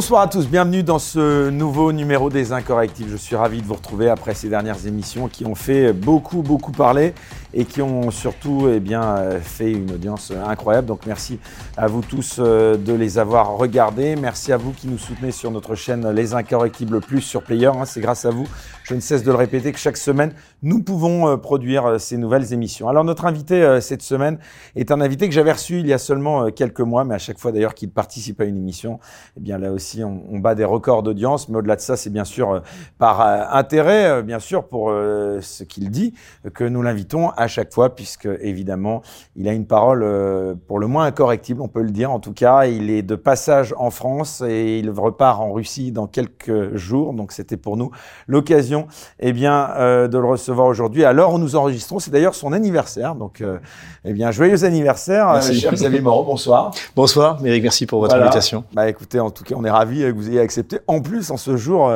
Bonsoir à tous, bienvenue dans ce nouveau numéro des Incorrectifs. Je suis ravi de vous retrouver après ces dernières émissions qui ont fait beaucoup, beaucoup parler et qui ont surtout eh bien, fait une audience incroyable. Donc merci à vous tous euh, de les avoir regardés. Merci à vous qui nous soutenez sur notre chaîne Les Incorrectibles Plus sur Player. Hein. C'est grâce à vous, je ne cesse de le répéter, que chaque semaine, nous pouvons euh, produire euh, ces nouvelles émissions. Alors notre invité cette semaine est un invité que j'avais reçu il y a seulement quelques mois, mais à chaque fois d'ailleurs qu'il participe à une émission, eh bien là aussi on, on bat des records d'audience. Mais au-delà de ça, c'est bien sûr par intérêt, bien sûr, pour ce qu'il dit, que nous l'invitons à chaque fois, puisque évidemment, il a une parole euh, pour le moins incorrectible, on peut le dire. En tout cas, il est de passage en France et il repart en Russie dans quelques jours. Donc, c'était pour nous l'occasion, eh bien, euh, de le recevoir aujourd'hui. Alors, nous enregistrons. C'est d'ailleurs son anniversaire. Donc, euh, eh bien, joyeux anniversaire, merci. cher Xavier Moreau. Bonsoir. Bonsoir, Eric. Merci pour votre invitation. Bah, écoutez, en tout cas, on est ravis que vous ayez accepté. En plus, en ce jour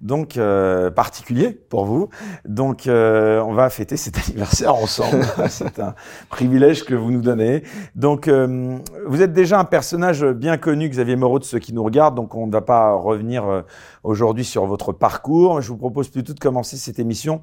donc euh, particulier pour vous. Donc euh, on va fêter cet anniversaire ensemble. C'est un privilège que vous nous donnez. Donc euh, vous êtes déjà un personnage bien connu, Xavier Moreau, de ceux qui nous regardent. Donc on ne va pas revenir aujourd'hui sur votre parcours. Je vous propose plutôt de commencer cette émission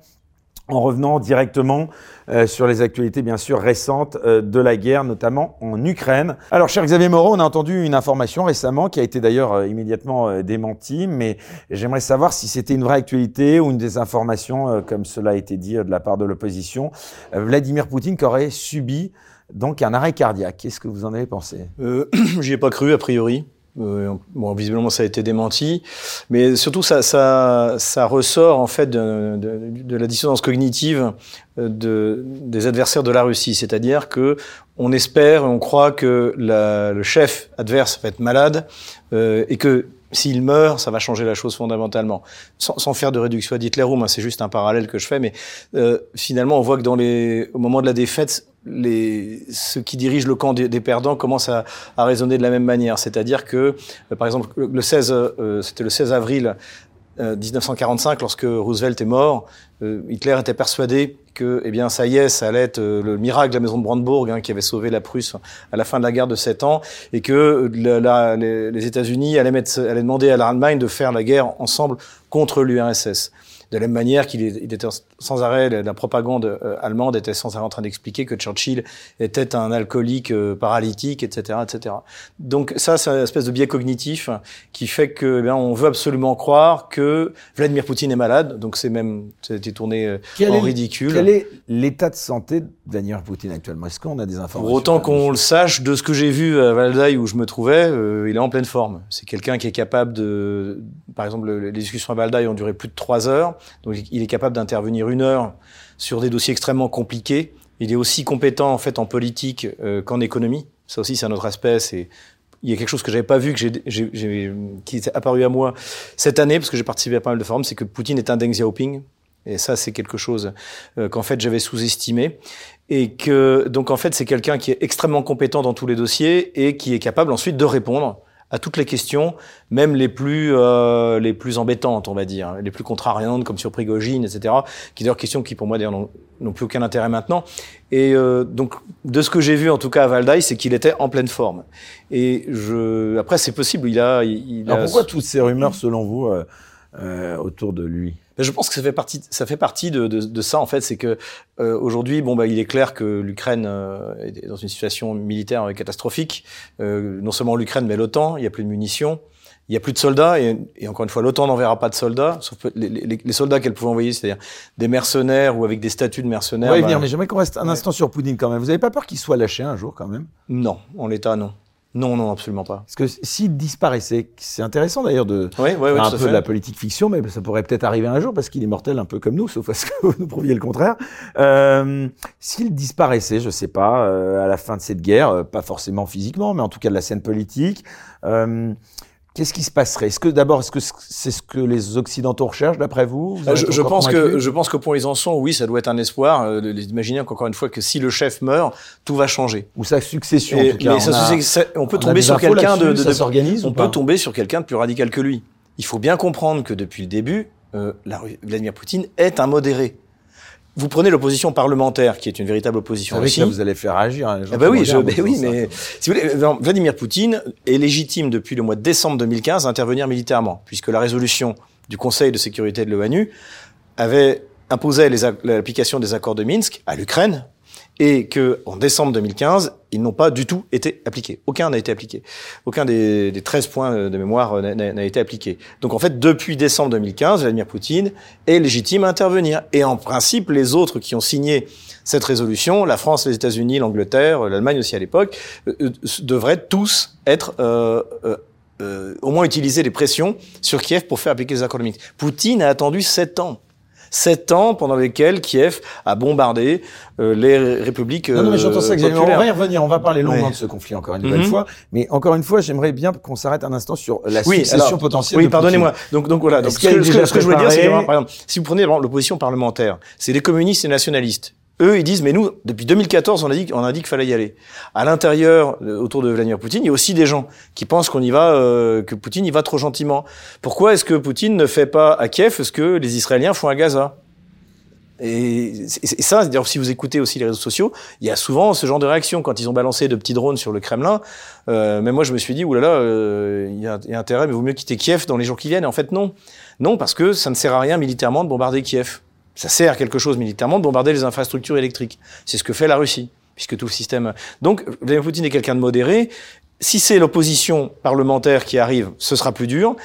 en revenant directement euh, sur les actualités bien sûr récentes euh, de la guerre, notamment en Ukraine. Alors cher Xavier Moreau, on a entendu une information récemment qui a été d'ailleurs euh, immédiatement démentie, mais j'aimerais savoir si c'était une vraie actualité ou une désinformation, comme cela a été dit de la part de l'opposition. Vladimir Poutine qui aurait subi donc un arrêt cardiaque. Qu'est-ce que vous en avez pensé? J'y ai pas cru a priori. Euh, bon, visiblement, ça a été démenti, mais surtout, ça, ça, ça ressort en fait de, la dissonance cognitive euh, de, des adversaires de la Russie, c'est-à-dire que on espère on croit que le chef adverse va être malade euh, et que s'il meurt, ça va changer la chose fondamentalement. Sans, sans faire de réduction à Hitler, hein, c'est juste un parallèle que je fais, mais euh, finalement, on voit que dans les, au moment de la défaite, les, ceux qui dirigent le camp des, perdants commencent à, à, raisonner de la même manière. C'est-à-dire que, euh, par exemple, le 16, euh, c'était le 16 avril 1945, lorsque Roosevelt est mort, Hitler était persuadé que, eh bien, ça y est, ça allait être le miracle de la maison de Brandebourg hein, qui avait sauvé la Prusse à la fin de la guerre de sept ans, et que les, les États-Unis allaient, allaient demander à l'Allemagne de faire la guerre ensemble contre l'URSS. De la même manière qu'il était sans arrêt, la propagande euh, allemande était sans arrêt en train d'expliquer que Churchill était un alcoolique euh, paralytique, etc., etc. Donc ça, c'est une espèce de biais cognitif qui fait que, eh bien, on veut absolument croire que Vladimir Poutine est malade. Donc c'est même, ça a été tourné euh, en ridicule. Quel est l'état de santé de Vladimir Poutine actuellement? Est-ce qu'on a des informations? Pour autant qu'on le sache, de ce que j'ai vu à Valdai où je me trouvais, il est en pleine forme. C'est quelqu'un qui est capable de, par exemple, les discussions à Valdai ont duré plus de trois heures. Donc il est capable d'intervenir une heure sur des dossiers extrêmement compliqués. Il est aussi compétent en fait en politique euh, qu'en économie. Ça aussi c'est un autre aspect. Il y a quelque chose que j'avais pas vu, qui est apparu à moi cette année, parce que j'ai participé à pas mal de forums, c'est que Poutine est un Deng Xiaoping. Et ça, c'est quelque chose euh, qu'en fait j'avais sous-estimé. Et que donc en fait c'est quelqu'un qui est extrêmement compétent dans tous les dossiers et qui est capable ensuite de répondre à toutes les questions, même les plus euh, les plus embêtantes, on va dire, les plus contrariantes, comme sur Prigogine, etc. Qui d'ailleurs questions qui pour moi d'ailleurs n'ont plus aucun intérêt maintenant. Et euh, donc de ce que j'ai vu en tout cas à Valdaï, c'est qu'il était en pleine forme. Et je après c'est possible, il a. Il, Alors pourquoi toutes ces rumeurs selon vous euh, euh autour de lui? Je pense que ça fait partie, ça fait partie de, de, de ça en fait, c'est que euh, aujourd'hui, bon bah il est clair que l'Ukraine euh, est dans une situation militaire catastrophique. Euh, non seulement l'Ukraine, mais l'OTAN. Il y a plus de munitions, il y a plus de soldats et, et encore une fois, l'OTAN n'enverra pas de soldats, sauf les, les, les soldats qu'elle pouvait envoyer, c'est-à-dire des mercenaires ou avec des statuts de mercenaires. On va y venir, bah mais j'aimerais qu'on reste un instant sur Poutine quand même. Vous avez pas peur qu'il soit lâché un jour quand même? Non, en l'état non. Non, non, absolument pas. Parce que s'il disparaissait, c'est intéressant d'ailleurs de oui, oui, oui, un peu de la politique fiction, mais ça pourrait peut-être arriver un jour parce qu'il est mortel un peu comme nous, sauf à ce que vous nous prouviez le contraire. Euh, s'il disparaissait, je sais pas, euh, à la fin de cette guerre, euh, pas forcément physiquement, mais en tout cas de la scène politique. Euh, Qu'est-ce qui se passerait? Est-ce que d'abord, est-ce que c'est ce que les Occidentaux recherchent d'après vous, euh, je, pense que je pense que pour ils en sont, oui, ça doit être un espoir. Euh, D'imaginer encore une fois que si le chef meurt, tout va changer. Ou sa succession. en tout cas, on, on, peut tomber sur quelqu'un de, de, de on peut tomber sur quelqu'un de plus radical que lui. Il faut bien comprendre que depuis le début, euh, la, Vladimir Poutine est un modéré vous prenez l'opposition parlementaire, qui est une véritable opposition Avec aussi. là, vous allez faire réagir. Hein, les gens ben qui oui, je, ben en oui, mais si vous voulez, euh, Vladimir Poutine est légitime depuis le mois de décembre 2015 à intervenir militairement, puisque la résolution du Conseil de sécurité de l'ONU avait imposé l'application des accords de Minsk à l'Ukraine et que en décembre 2015, ils n'ont pas du tout été appliqués. Aucun n'a été appliqué. Aucun des, des 13 points de mémoire n'a- été appliqué. Donc en fait, depuis décembre 2015, Vladimir Poutine est légitime à intervenir. Et en principe, les autres qui ont signé cette résolution, la France, les États-Unis, l'Angleterre, l'Allemagne aussi à l'époque, euh, euh, devraient tous être euh, euh, euh, au moins utiliser des pressions sur Kiev pour faire appliquer les accords de Minsk. Poutine a attendu sept ans. Sept ans pendant lesquels Kiev a bombardé euh, les ré- républiques Non, non, mais j'entends ça, euh, Xavier. On va y revenir. On va parler longuement Ouais. de ce conflit encore une nouvelle Mhm. fois. Mais encore une fois, j'aimerais bien qu'on s'arrête un instant sur la Oui, succession alors, potentielle. Oui, pardonnez-moi. Donc, donc voilà. Donc, ce que, ce je voulais dire, c'est par exemple, si vous prenez l'opposition parlementaire, c'est des communistes et nationalistes. Eux, ils disent, mais nous, depuis 2014, on a dit, a dit qu'il fallait y aller. À l'intérieur, euh, autour de Vladimir Poutine, il y a aussi des gens qui pensent qu'on y va, euh, que Poutine y va trop gentiment. Pourquoi est-ce que Poutine ne fait pas à Kiev ce que les Israéliens font à Gaza? Et, ça, d'ailleurs, si vous écoutez aussi les réseaux sociaux, il y a souvent ce genre de réaction quand ils ont balancé de petits drones sur le Kremlin. Euh, mais moi, je me suis dit, oulala, euh, y, a, il y a intérêt, mais vaut mieux quitter Kiev dans les jours qui viennent. Et en fait, non, non, parce que ça ne sert à rien militairement de bombarder Kiev. Ça sert à quelque chose militairement de bombarder les infrastructures électriques. C'est ce que fait la Russie, puisque tout le système. Donc, Vladimir Poutine est quelqu'un de modéré. Si c'est l'opposition parlementaire qui arrive, ce sera plus dur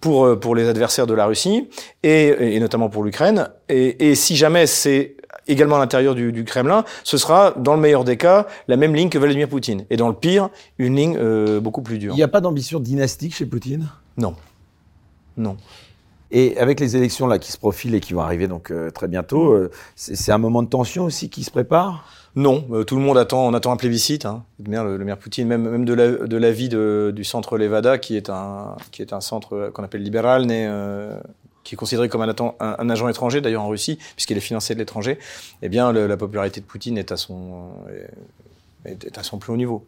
pour euh, pour les adversaires de la Russie et, et notamment pour l'Ukraine. Et, et si jamais c'est également à l'intérieur du, du Kremlin, ce sera dans le meilleur des cas la même ligne que Vladimir Poutine. Et dans le pire, une ligne euh, beaucoup plus dure. Il n'y a pas d'ambition dynastique chez Poutine? Non, non. Et avec les élections là qui se profilent et qui vont arriver donc euh, très bientôt, euh, c'est un moment de tension aussi qui se prépare? Non, euh, tout le monde attend, on attend un plébiscite. Hein. Le, maire, Poutine, même, de la de l'avis du centre Levada, qui est un qui est un centre qu'on appelle libéral, qui est considéré comme un, agent étranger d'ailleurs en Russie, puisqu'il est financé de l'étranger. Eh bien, la popularité de Poutine est à son est, à son plus haut niveau.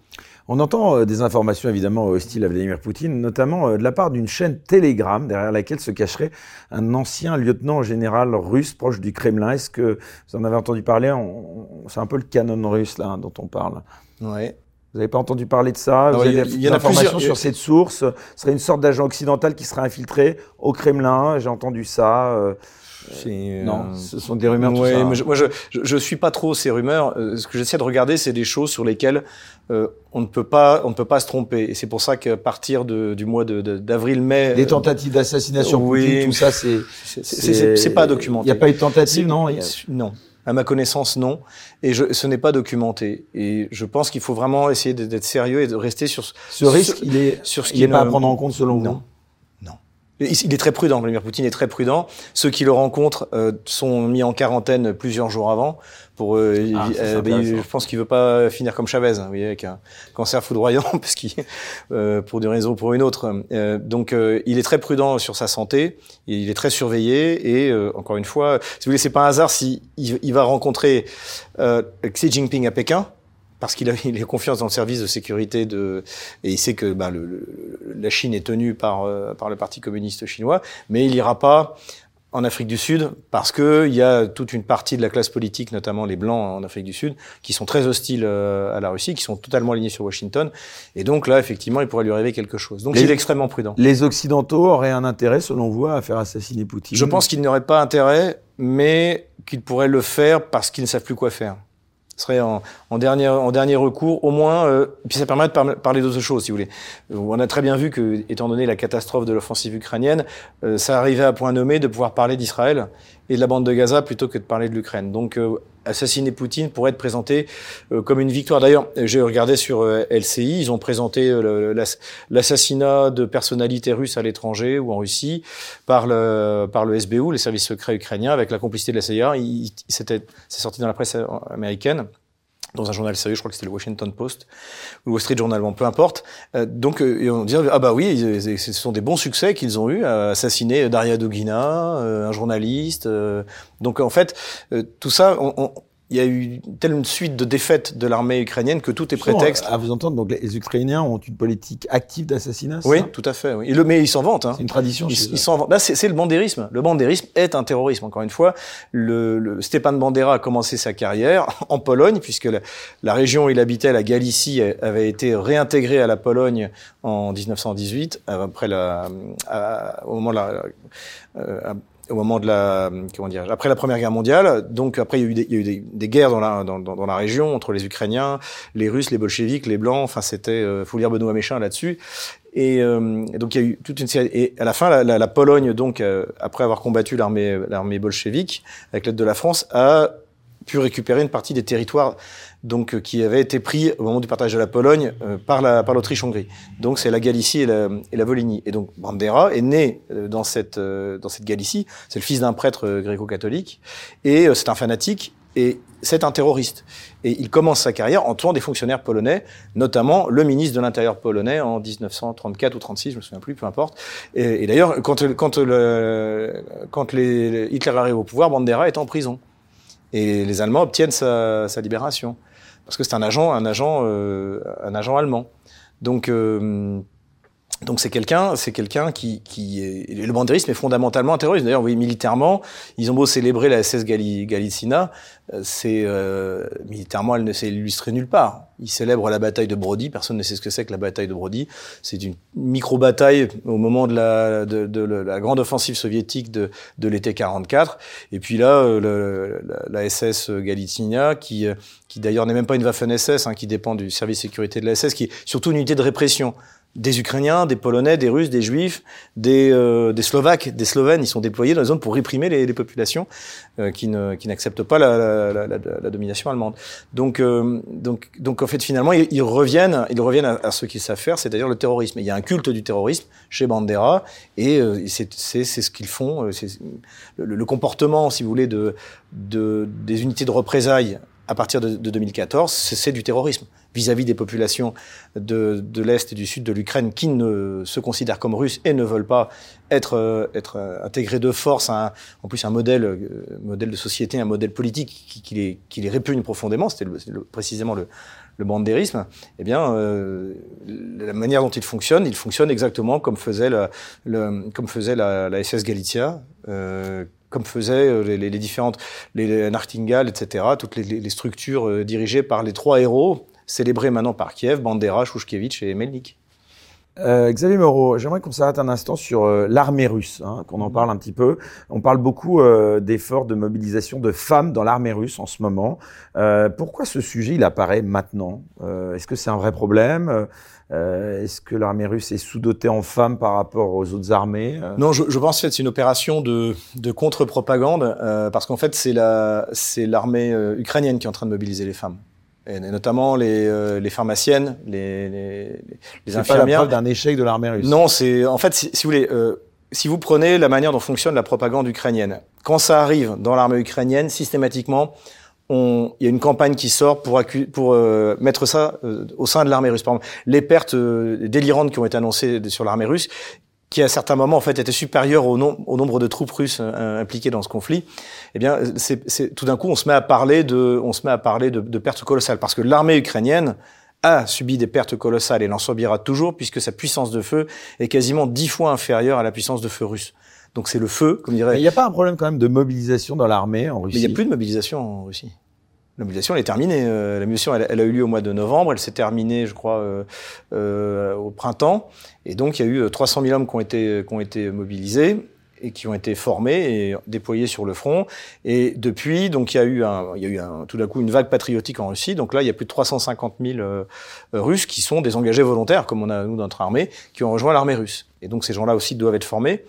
On entend euh, des informations évidemment hostiles à Vladimir Poutine, notamment euh, de la part d'une chaîne Telegram derrière laquelle se cacherait un ancien lieutenant général russe proche du Kremlin. Est-ce que vous en avez entendu parler? C'est un peu le canon russe là hein, dont on parle. Ouais. Vous n'avez pas entendu parler de ça? Non, Vous y avez a- des informations sur cette source? Ce serait une sorte d'agent occidental qui serait infiltré au Kremlin. J'ai entendu ça. Euh, non, euh, ce sont des rumeurs. tout Ouais, ça, hein. mais je, moi je, je, je suis pas trop ces rumeurs. Euh, ce que j'essaie de regarder, c'est des choses sur lesquelles euh, on ne peut pas, on ne peut pas se tromper. Et c'est pour ça qu'à partir de, du mois de, de- d'avril-mai, Les tentatives d'assassination de oui. Tout ça, c'est. c'est- pas documenté. Il n'y a pas eu de tentative, non? Non. À ma connaissance, non. Et je, ce n'est pas documenté. Et je pense qu'il faut vraiment essayer d'être sérieux et de rester sur, Ce risque, il est, sur ce il n'est est pas à prendre en compte selon Non. vous? Il est très prudent, Vladimir Poutine est très prudent. Ceux qui le rencontrent euh, sont mis en quarantaine plusieurs jours avant. Pour, euh, Ah, euh, ben, je pense qu'il veut pas finir comme Chavez, hein, vous voyez, avec un cancer foudroyant, parce qu'il, euh, pour des raisons ou pour une autre. Euh, donc, euh, il est très prudent sur sa santé. Il est très surveillé et euh, encore une fois, si vous voulez, c'est pas un hasard si il, il va rencontrer euh, Xi Jinping à Pékin parce qu'il a, il a confiance dans le service de sécurité de, et il sait que bah, le, le- la Chine est tenue par, euh, par le Parti communiste chinois, mais il ira pas en Afrique du Sud parce que il y a toute une partie de la classe politique, notamment les blancs en Afrique du Sud, qui sont très hostiles euh, à la Russie, qui sont totalement alignés sur Washington, et donc là effectivement il pourrait lui arriver quelque chose. Donc Les- il est extrêmement prudent. Les Occidentaux auraient un intérêt, selon vous, à faire assassiner Poutine? Je pense qu'ils n'auraient pas intérêt, mais qu'ils pourraient le faire parce qu'ils ne savent plus quoi faire. Serait en, en, dernier, en dernier recours, au moins, euh, puis ça permet de par- parler d'autres choses, si vous voulez. Euh, On a très bien vu que, étant donné la catastrophe de l'offensive ukrainienne, euh, ça arrivait à point nommé de pouvoir parler d'Israël et de la bande de Gaza plutôt que de parler de l'Ukraine. Donc, euh, assassiner Poutine pourrait être présenté euh, comme une victoire. D'ailleurs, j'ai regardé sur euh, LCI, ils ont présenté l'assassinat de personnalités russes à l'étranger ou en Russie par le par le SBU, les services secrets ukrainiens, avec la complicité de la CIA. C'était c'est sorti dans la presse américaine dans un journal sérieux, je crois que c'était le Washington Post ou Wall Street Journal, bon, peu importe. Euh, donc, euh, et on dit ah bah oui, ils- ce sont des bons succès qu'ils ont eu à assassiner Daria Dugina, euh, un journaliste. euh. donc en fait, euh, tout ça, on- il y a eu telle une suite de défaites de l'armée ukrainienne que tout est prétexte. À vous entendre, donc les Ukrainiens ont une politique active d'assassinat Oui, tout à fait. Oui. le, mais ils s'en vantent. Hein. C'est une tradition. Ils, ils s'en vantent. Bah, c'est le bandérisme. Le bandérisme est un terrorisme. Encore une fois, le, le Stepan Bandera a commencé sa carrière en Pologne, puisque la, la, région où il habitait, la Galicie, avait été réintégrée à la Pologne en 1918, après la, à, au moment de la, euh, au moment de la comment dire après la Première Guerre mondiale. Donc après il y a eu des, il y a eu des, des guerres dans la dans, dans, la région entre les Ukrainiens, les Russes, les bolcheviks, les blancs. Enfin c'était euh, faut lire Benoît Méchin là-dessus. Et, euh, donc il y a eu toute une série. Et à la fin, la, la, la Pologne donc euh, après avoir combattu l'armée l'armée bolchevique avec l'aide de la France a pu récupérer une partie des territoires donc euh, qui avaient été pris au moment du partage de la Pologne euh, par la par l'Autriche-Hongrie. Donc c'est la Galicie et la, et la Volhynie. Et donc Bandera est né euh, dans cette dans cette Galicie. C'est le fils d'un prêtre gréco-catholique et c'est un fanatique et c'est un terroriste. Et il commence sa carrière en tuant des fonctionnaires polonais, notamment le ministre de l'Intérieur polonais en 1934 ou 36, je me souviens plus, peu importe. Et, et d'ailleurs, quand, quand, le, quand les, Hitler arrive au pouvoir, Bandera est en prison. Et les Allemands obtiennent sa, sa libération parce que c'est un agent, un agent, euh, un agent allemand. Donc euh, donc c'est quelqu'un, c'est quelqu'un qui, qui est, le bandérisme est fondamentalement un terroriste. D'ailleurs, voyez, militairement, ils ont beau célébrer la SS Galicina, euh, c'est euh, militairement, elle ne s'est illustrée nulle part. Ils célèbrent la bataille de Brody. Personne ne sait ce que c'est que la bataille de Brody. C'est une micro bataille au moment de la, de, la grande offensive soviétique de, de l'été 44. Et puis là, euh, le, la, la, SS Galicina, qui, qui d'ailleurs n'est même pas une Waffen SS, hein, qui dépend du service sécurité de la SS, qui est surtout une unité de répression des Ukrainiens, des Polonais, des Russes, des Juifs, des, euh, des Slovaques, des Slovènes. Ils sont déployés dans la zone pour réprimer les, les populations euh, qui, qui n'acceptent pas la, la, la, la, domination allemande. Donc, euh, donc, donc en fait, finalement, ils, reviennent, ils reviennent à, ce qu'ils savent faire, c'est-à-dire le terrorisme. il y a un culte du terrorisme chez Bandera, et c'est, c'est, c'est ce qu'ils font. C'est le, le, comportement, si vous voulez, de, de, des unités de représailles à partir de, de 2014, c'est du terrorisme vis-à-vis des populations de, de l'Est et du Sud de l'Ukraine qui ne se considèrent comme russes et ne veulent pas être, euh, être euh, intégrés de force à un, en plus un modèle, euh, modèle de société, un modèle politique qui, qui, les, qui les répugne profondément, c'était précisément le, le bandérisme, eh bien, euh, la manière dont il fonctionne, il fonctionne exactement comme faisait la, le, comme faisait la, la SS Galicia, euh, comme faisaient euh, les, les, différentes, les Nartingal, etc., toutes les, les structures euh, dirigées par les trois héros, célébrés maintenant par Kiev, Bandera, Shushkevich et Melnik. Euh, Xavier Moreau, j'aimerais qu'on s'arrête un instant sur euh, l'armée russe, hein, qu'on en parle un petit peu. On parle beaucoup euh, d'efforts de mobilisation de femmes dans l'armée russe en ce moment. pourquoi ce sujet il apparaît maintenant? Est-ce que c'est un vrai problème? Est-ce que l'armée russe est sous-dotée en femmes par rapport aux autres armées? Non, je, je, pense que c'est une opération de, de contre-propagande, parce qu'en fait c'est l'armée ukrainienne qui est en train de mobiliser les femmes et notamment les, euh, les pharmaciennes, les, les, les infirmières. Pas la d'un échec de l'armée russe. Non, c'est en fait, si, si vous voulez, euh, si vous prenez la manière dont fonctionne la propagande ukrainienne, quand ça arrive dans l'armée ukrainienne, systématiquement, on, il y a une campagne qui sort pour, pour euh, mettre ça euh, au sein de l'armée russe. Par exemple, les pertes délirantes qui ont été annoncées sur l'armée russe, qui à certains moments en fait était supérieur au, au nombre de troupes russes euh, impliquées dans ce conflit, eh bien, c'est, tout d'un coup, on se met à parler de, on se met à parler de, de pertes colossales parce que l'armée ukrainienne a subi des pertes colossales et l'en subira toujours puisque sa puissance de feu est quasiment dix fois inférieure à la puissance de feu russe. Donc c'est le feu, comme dirait. Il n'y a pas un problème quand même de mobilisation dans l'armée en Russie. Mais il n'y a plus de mobilisation en Russie. La mobilisation, elle est terminée. Euh, la elle, elle, a eu lieu au mois de novembre. Elle s'est terminée, je crois, euh, euh, au printemps. Et donc, il y a eu 300 000 hommes qui ont été, qui ont été mobilisés et qui ont été formés et déployés sur le front. Et depuis, donc il y a eu, un, il y a eu un, tout d'un coup une vague patriotique en Russie. Donc là, il y a plus de 350 000 euh, Russes qui sont des engagés volontaires, comme on a nous dans notre armée, qui ont rejoint l'armée russe. Et donc ces gens-là aussi doivent être formés.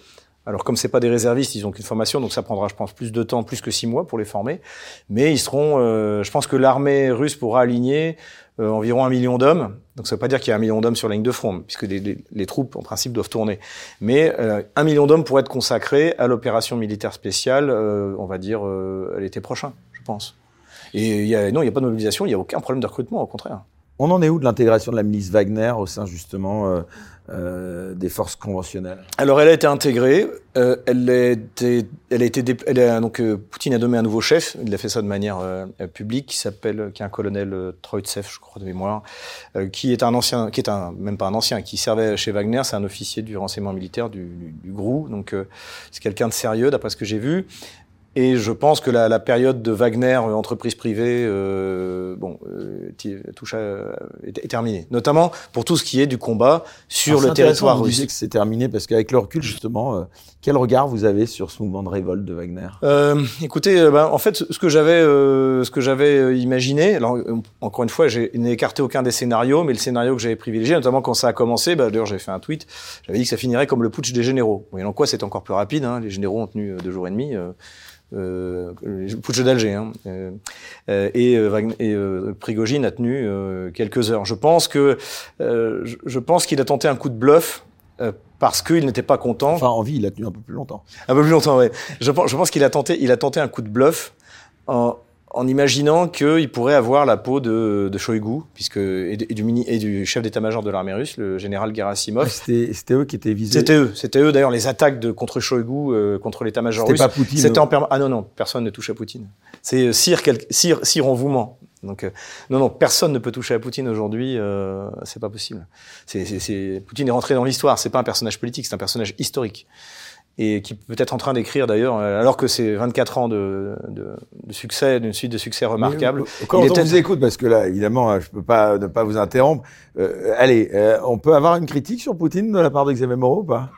Alors comme c'est pas des réservistes, ils ont qu'une formation, donc ça prendra, je pense, plus de temps, plus que six mois pour les former. Mais ils seront, euh, je pense que l'armée russe pourra aligner euh, environ un million d'hommes. Donc ça veut pas dire qu'il y a un million d'hommes sur la ligne de front, puisque les, les, troupes en principe doivent tourner. Mais euh, un million d'hommes pourraient être consacrés à l'opération militaire spéciale, euh, on va dire à l'été prochain, je pense. Et y a, non, il n'y a pas de mobilisation, il n'y a aucun problème de recrutement, au contraire. On en est où de l'intégration de la milice Wagner au sein justement euh, euh, des forces conventionnelles Alors elle a été intégrée, euh, elle, a été, elle a été, elle a, donc euh, Poutine a nommé un nouveau chef. Il a fait ça de manière euh, publique, qui s'appelle, qui est un colonel euh, Troitsev, je crois de mémoire, qui est un ancien, qui est un même pas un ancien, qui servait chez Wagner. C'est un officier du renseignement militaire du, du, du GRU, donc c'est quelqu'un de sérieux d'après ce que j'ai vu. Et je pense que la, la période de Wagner, euh, entreprise privée, euh, bon, euh, touche à, est, est, terminée. Notamment pour tout ce qui est du combat sur Alors le territoire russe. Vous que c'est terminé parce qu'avec le recul, justement, euh, quel regard vous avez sur ce mouvement de révolte de Wagner? Euh, Écoutez, ben, en fait, ce que j'avais, ce que j'avais imaginé, alors encore une fois, j'ai écarté aucun des scénarios, mais le scénario que j'avais privilégié, notamment quand ça a commencé, bah, d'ailleurs, j'ai fait un tweet, j'avais dit que ça finirait comme le putsch des généraux. En quoi c'est encore plus rapide. Hein, les généraux ont tenu deux jours et demi euh, putsch d'Alger, hein, euh, et, euh, et euh, Prigogine a tenu euh, quelques heures. Je pense que euh, je, je, pense qu'il a tenté un coup de bluff parce qu'il n'était pas content. Enfin, en vie, il a tenu un peu plus longtemps. Un peu plus longtemps, oui. Je pense, je pense qu'il a tenté, il a tenté un coup de bluff en, en imaginant qu'il pourrait avoir la peau de, de Shoigu, puisque et, du, mini, et du chef d'état-major de l'armée russe, le général Gerasimov. C'était eux qui étaient visés. C'était eux, c'était eux d'ailleurs les attaques de contre Shoigu, euh, contre l'état-major russe. C'était pas Poutine. C'était en permanence. Ah non non, personne ne touche à Poutine. C'est Sire, quel... Sire, Sire en vouement. Donc euh, non non, personne ne peut toucher à Poutine aujourd'hui. Euh, c'est pas possible. C'est, c'est, Poutine est rentré dans l'histoire. C'est pas un personnage politique, c'est un personnage historique et qui peut être en train d'écrire d'ailleurs, alors que c'est 24 ans de, de, de succès, d'une suite de succès remarquable. Quand on vous écoute, parce que là, évidemment, je peux pas ne pas vous interrompre. Euh, allez, euh, on peut avoir une critique sur Poutine de la part de Xavier Moreau ou pas?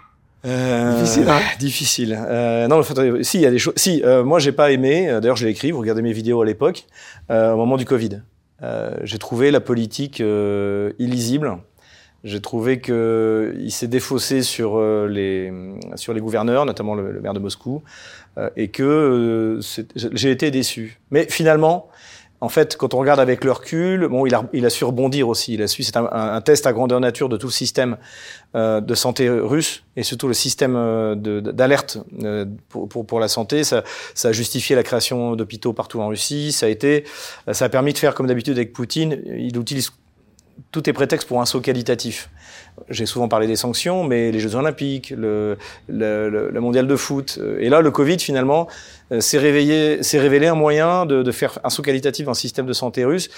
Euh, difficile, hein Difficile. Euh, non, si il y a des choses. Si, euh, moi j'ai pas aimé. D'ailleurs, je l'ai écrit. Vous regardez mes vidéos à l'époque, au moment du Covid. j'ai trouvé la politique illisible. J'ai trouvé que il s'est défaussé sur euh, les sur les gouverneurs, notamment le, le maire de Moscou, euh, et que euh, j'ai été déçu. Mais finalement, en fait, quand on regarde avec le recul, bon, il a, il a su rebondir aussi. Il a su, c'est un, un, test à grandeur nature de tout le système euh, de santé russe et surtout le système d'alerte pour, pour, pour, la santé. Ça, ça a justifié la création d'hôpitaux partout en Russie. Ça a été, ça a permis de faire comme d'habitude avec Poutine. Il utilise tout est prétexte pour un saut qualitatif. J'ai souvent parlé des sanctions, mais les Jeux Olympiques, le, le, le, le mondial de foot, euh, et là le Covid finalement euh, s'est réveillé, s'est révélé un moyen de, de, faire un saut qualitatif dans le système de santé russe,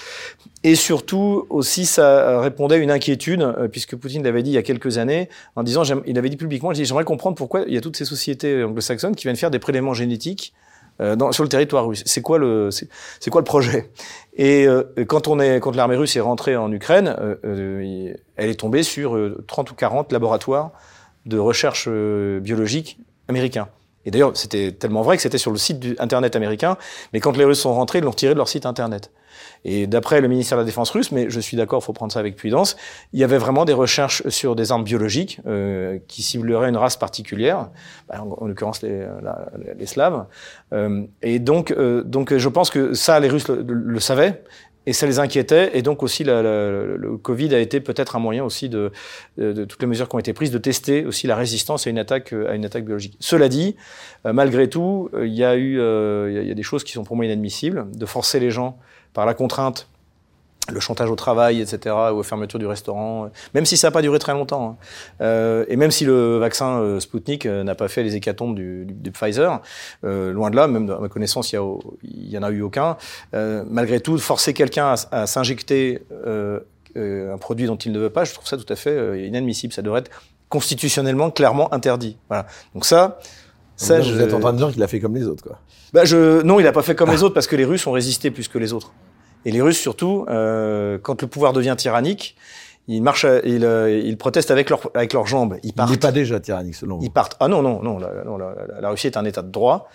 et surtout aussi ça répondait à une inquiétude euh, puisque Poutine l'avait dit il y a quelques années en disant, il avait dit publiquement, j'aimerais comprendre pourquoi il y a toutes ces sociétés anglo-saxonnes qui viennent faire des prélèvements génétiques dans, sur le territoire russe. C'est quoi le c'est quoi le projet? Et euh, quand on est quand l'armée russe est rentrée en Ukraine, euh, euh elle est tombée sur 30 ou 40 laboratoires de recherche biologique américains. Et d'ailleurs, c'était tellement vrai que c'était sur le site du internet américain, mais quand les Russes sont rentrés, ils l'ont retiré de leur site internet. Et d'après le ministère de la Défense russe, mais je suis d'accord, faut prendre ça avec prudence, il y avait vraiment des recherches sur des armes biologiques euh, qui cibleraient une race particulière, bah, en, en l'occurrence les, la, les, Slaves. Euh, et donc, euh, donc, je pense que ça, les Russes le savaient. Et ça les inquiétait, et donc aussi la, la, le Covid a été peut-être un moyen aussi de, de, toutes les mesures qui ont été prises de tester aussi la résistance à une attaque à une attaque biologique. Cela dit, euh, malgré tout, euh, il y a eu euh, il y a des choses qui sont pour moi inadmissibles, de forcer les gens par la contrainte le chantage au travail, etc., ou aux fermetures du restaurant, même si ça n'a pas duré très longtemps, hein. euh, et même si le vaccin euh, Sputnik euh, n'a pas fait les hécatombes du, du, du Pfizer, euh, loin de là, même à ma connaissance, il y, y, en a eu aucun. Euh, malgré tout, forcer quelqu'un à, à s'injecter un produit dont il ne veut pas, je trouve ça tout à fait inadmissible. Ça devrait être constitutionnellement clairement interdit. Voilà. Donc ça, ça, je... vous êtes en train de dire qu'il a fait comme les autres, quoi. Bah je, non, il n'a pas fait comme ah. les autres parce que les Russes ont résisté plus que les autres. Et les Russes surtout, euh, quand le pouvoir devient tyrannique, ils marchent, ils, euh, ils protestent avec leurs avec leurs jambes. Ils partent. Il n'est pas déjà tyrannique selon vous. Ils partent. Ah non non non. La, non, la, la Russie est un État de droit.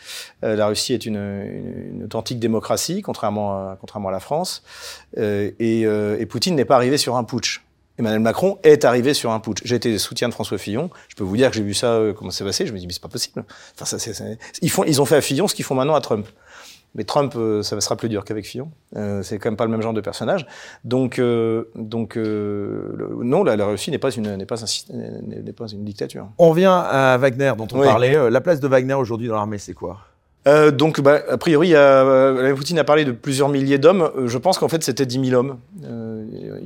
Euh, la Russie est une, une, une, authentique démocratie, contrairement à, contrairement à la France. Euh, et, euh, et, Poutine n'est pas arrivé sur un putsch. Emmanuel Macron est arrivé sur un putsch. J'ai été soutien de François Fillon. Je peux vous dire que j'ai vu ça, euh, comment c'est passé. Je me dis mais c'est pas possible. Enfin ça, c'est, ils font, ils ont fait à Fillon ce qu'ils font maintenant à Trump. Mais Trump, euh, ça sera plus dur qu'avec Fillon. Euh, c'est quand même pas le même genre de personnage. Donc, euh, donc euh, le, non, la, la Russie n'est pas une n'est pas n'est pas une dictature. On revient à Wagner dont on oui. parlait. La place de Wagner aujourd'hui dans l'armée, c'est quoi? Euh, donc, bah, a priori, y a, Poutine a parlé de plusieurs milliers d'hommes. Je pense qu'en fait, c'était 10 000 hommes. Euh,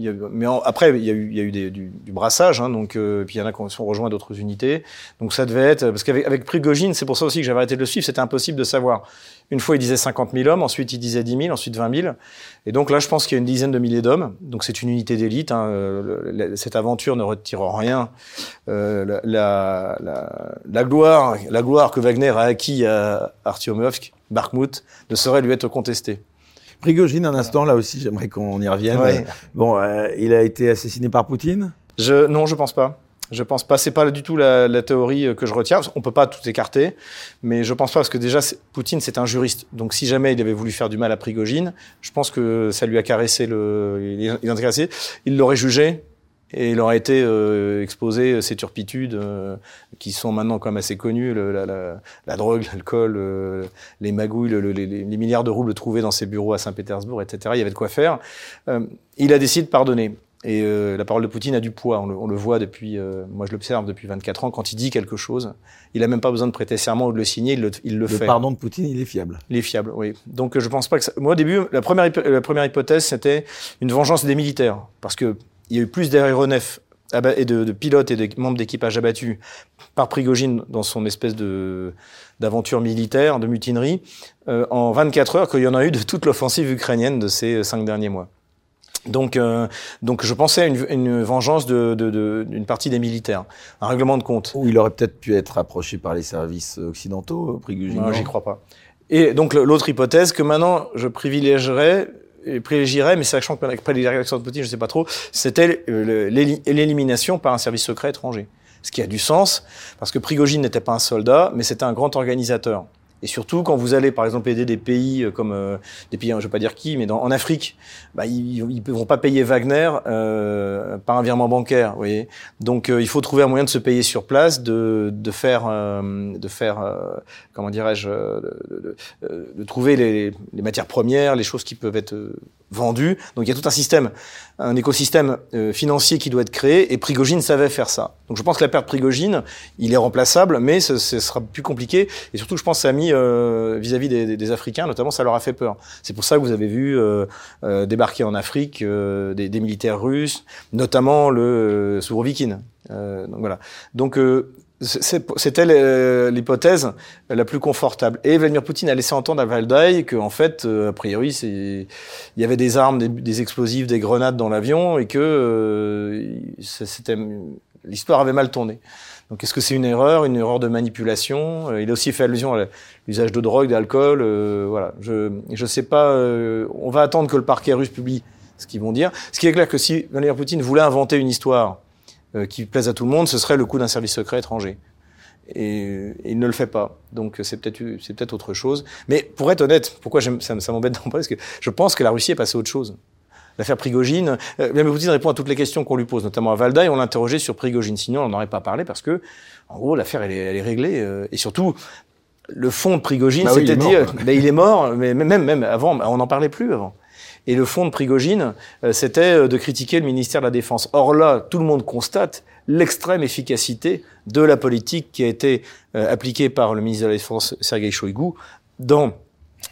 a, mais après, il y a eu, du, brassage, hein, donc euh, puis il y en a qui sont rejoints d'autres unités. Donc ça devait être parce qu'avec avec Prigogine, c'est pour ça aussi que j'avais arrêté de le suivre. C'était impossible de savoir. Une fois, il disait 50 000 hommes, ensuite il disait 10 000, ensuite 20 000. Et donc là, je pense qu'il y a une dizaine de milliers d'hommes. Donc c'est une unité d'élite. Hein. Euh, cette aventure ne retire rien. Euh, la, la, la, gloire, la gloire que Wagner a acquis à Artyomovsk, Bakhmut, ne saurait lui être contestée. Prigogine, un instant, là aussi, j'aimerais qu'on y revienne. Bon, euh, il a été assassiné par Poutine? Je, Non, je pense pas. Je pense pas. C'est pas du tout la, la, théorie que je retiens. On peut pas tout écarter, mais je pense pas parce que déjà Poutine c'est un juriste. Donc si jamais il avait voulu faire du mal à Prigogine, je pense que ça lui a caressé le, il, a caressé. Il l'aurait jugé et il aurait été euh, exposé ces turpitudes euh, qui sont maintenant quand même assez connues, le, la, la, la, drogue, l'alcool, euh, les magouilles, le, les, les, milliards de roubles trouvés dans ses bureaux à Saint-Pétersbourg, etc. Il y avait de quoi faire. Euh, il a décidé de pardonner. Et euh, la parole de Poutine a du poids. On le, on le voit depuis, moi je l'observe depuis 24 ans. Quand il dit quelque chose, il a même pas besoin de prêter serment ou de le signer, il le, il le, fait. Le pardon de Poutine, il est fiable. Il est fiable, oui. Donc je pense pas que ça... moi au début, la première, la première hypothèse c'était une vengeance des militaires, parce que il y a eu plus d'aéronefs et de, de, pilotes et de membres d'équipage abattus par Prigogine dans son espèce de d'aventure militaire, de mutinerie, euh, en 24 heures qu'il y en a eu de toute l'offensive ukrainienne de ces cinq derniers mois. Donc, euh, donc je pensais à une, une vengeance d'une de, de, partie des militaires, un règlement de compte. Ou il aurait peut-être pu être approché par les services occidentaux, Prigogine. Non, j'y crois pas. Et donc l'autre hypothèse que maintenant je privilégierais privilégierait, mais sachant qu'après les réactions de Poutine, je sais pas trop, c'était l'élimination par un service secret étranger. Ce qui a du sens, parce que Prigogine n'était pas un soldat, mais c'était un grand organisateur. Et surtout, quand vous allez, par exemple, aider des pays euh, comme euh, des pays, je ne vais pas dire qui, mais dans, en Afrique, bah, ils ne vont pas payer Wagner euh, par un virement bancaire. Vous voyez Donc, euh, il faut trouver un moyen de se payer sur place, de, de faire, de faire, comment dirais-je, de, de, de, trouver les, les, matières premières, les choses qui peuvent être vendues. Donc, il y a tout un système, un écosystème financier qui doit être créé, et Prigogine savait faire ça. Donc, je pense que la perte Prigogine, il est remplaçable, mais ce, ce sera plus compliqué. Et surtout, je pense que ça a mis euh, vis-à-vis des, Africains, notamment, ça leur a fait peur. C'est pour ça que vous avez vu euh, euh, débarquer en Afrique des, militaires russes, notamment le Sourovikine. donc voilà. Donc c'était l'hypothèse la plus confortable. Et Vladimir Poutine a laissé entendre à Valdai que, en fait, a priori, il y avait des armes, des, explosifs, des grenades dans l'avion et que l'histoire avait mal tourné. Donc est-ce que c'est une erreur, une erreur de manipulation? Euh, Il a aussi fait allusion à l'usage de drogue, d'alcool. Euh, voilà, je je sais pas. Euh, on va attendre que le parquet russe publie ce qu'ils vont dire. Ce qui est clair que si Vladimir Poutine voulait inventer une histoire euh, qui plaise à tout le monde, ce serait le coup d'un service secret étranger. Et, et, il ne le fait pas. Donc c'est peut-être c'est peut-être autre chose. Mais pour être honnête, pourquoi ça, ça m'embête d'en parler Parce que je pense que la Russie est passée à autre chose l'affaire Prigogine. Euh, Vladimir Poutine répond à toutes les questions qu'on lui pose, notamment à Valda, et on l'interrogeait sur Prigogine. Sinon, on n'en aurait pas parlé parce que, en gros, l'affaire, elle, elle est, réglée. Euh, et surtout, le fond de Prigogine, bah oui, c'était dit, ben, il est mort, mais même, même avant, on n'en parlait plus avant. Et le fond de Prigogine, euh, c'était de critiquer le ministère de la Défense. Or là, tout le monde constate l'extrême efficacité de la politique qui a été euh, appliquée par le ministre de la Défense, Sergei Shoigu, dans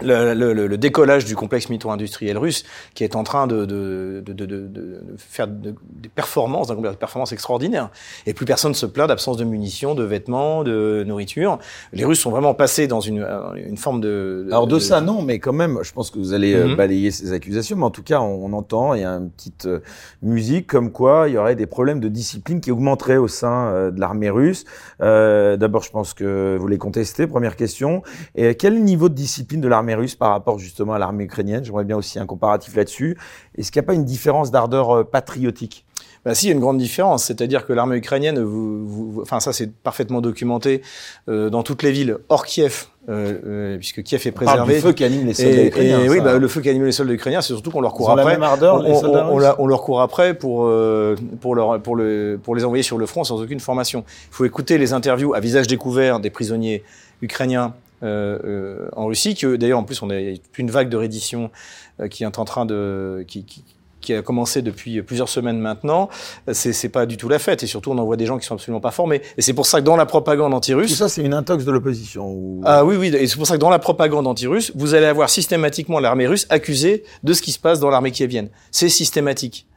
le, le, le, décollage du complexe militaro-industriel russe qui est en train de, de, de, de faire des performances, d'un complexe de performances extraordinaires. Et plus personne ne se plaint d'absence de munitions, de vêtements, de nourriture. Les Russes sont vraiment passés dans une, une forme de... Alors de, ça, non, mais quand même, je pense que vous allez mm -hmm. balayer ces accusations. Mais en tout cas, on, on entend, il y a une petite euh, musique comme quoi il y aurait des problèmes de discipline qui augmenteraient au sein euh, de l'armée russe. Euh, D'abord, je pense que vous les contestez, première question. Et quel niveau de discipline de l'armée russe par rapport justement à l'armée ukrainienne J'aimerais bien aussi un comparatif là-dessus. Est-ce qu'il n'y a pas une différence d'ardeur euh, patriotique? Bah si, il y a une grande différence, c'est-à-dire que l'armée ukrainienne, vous, vous, enfin ça c'est parfaitement documenté euh, dans toutes les villes hors Kiev, euh, euh, puisque Kiev est préservé. le feu qui anime les soldats ukrainiens. Et, oui, bah, le feu qui anime les soldats ukrainiens, c'est surtout qu'on leur court Ils après. la même ardeur, on, les soldats on, on, on, leur court après pour euh, pour leur pour le pour les envoyer sur le front sans aucune formation. Il faut écouter les interviews à visage découvert des prisonniers ukrainiens en Russie, que d'ailleurs en plus on a une vague de reddition euh, qui est en train de qui, qui, qui a commencé depuis plusieurs semaines maintenant, c'est c'est pas du tout la fête. Et surtout on envoie des gens qui sont absolument pas formés. Et c'est pour ça que dans la propagande anti-russe tout ça c'est une intox de l'opposition ou... ah oui oui. Et c'est pour ça que dans la propagande anti-russe vous allez avoir systématiquement l'armée russe accusée de ce qui se passe dans l'armée kievienne. C'est systématique.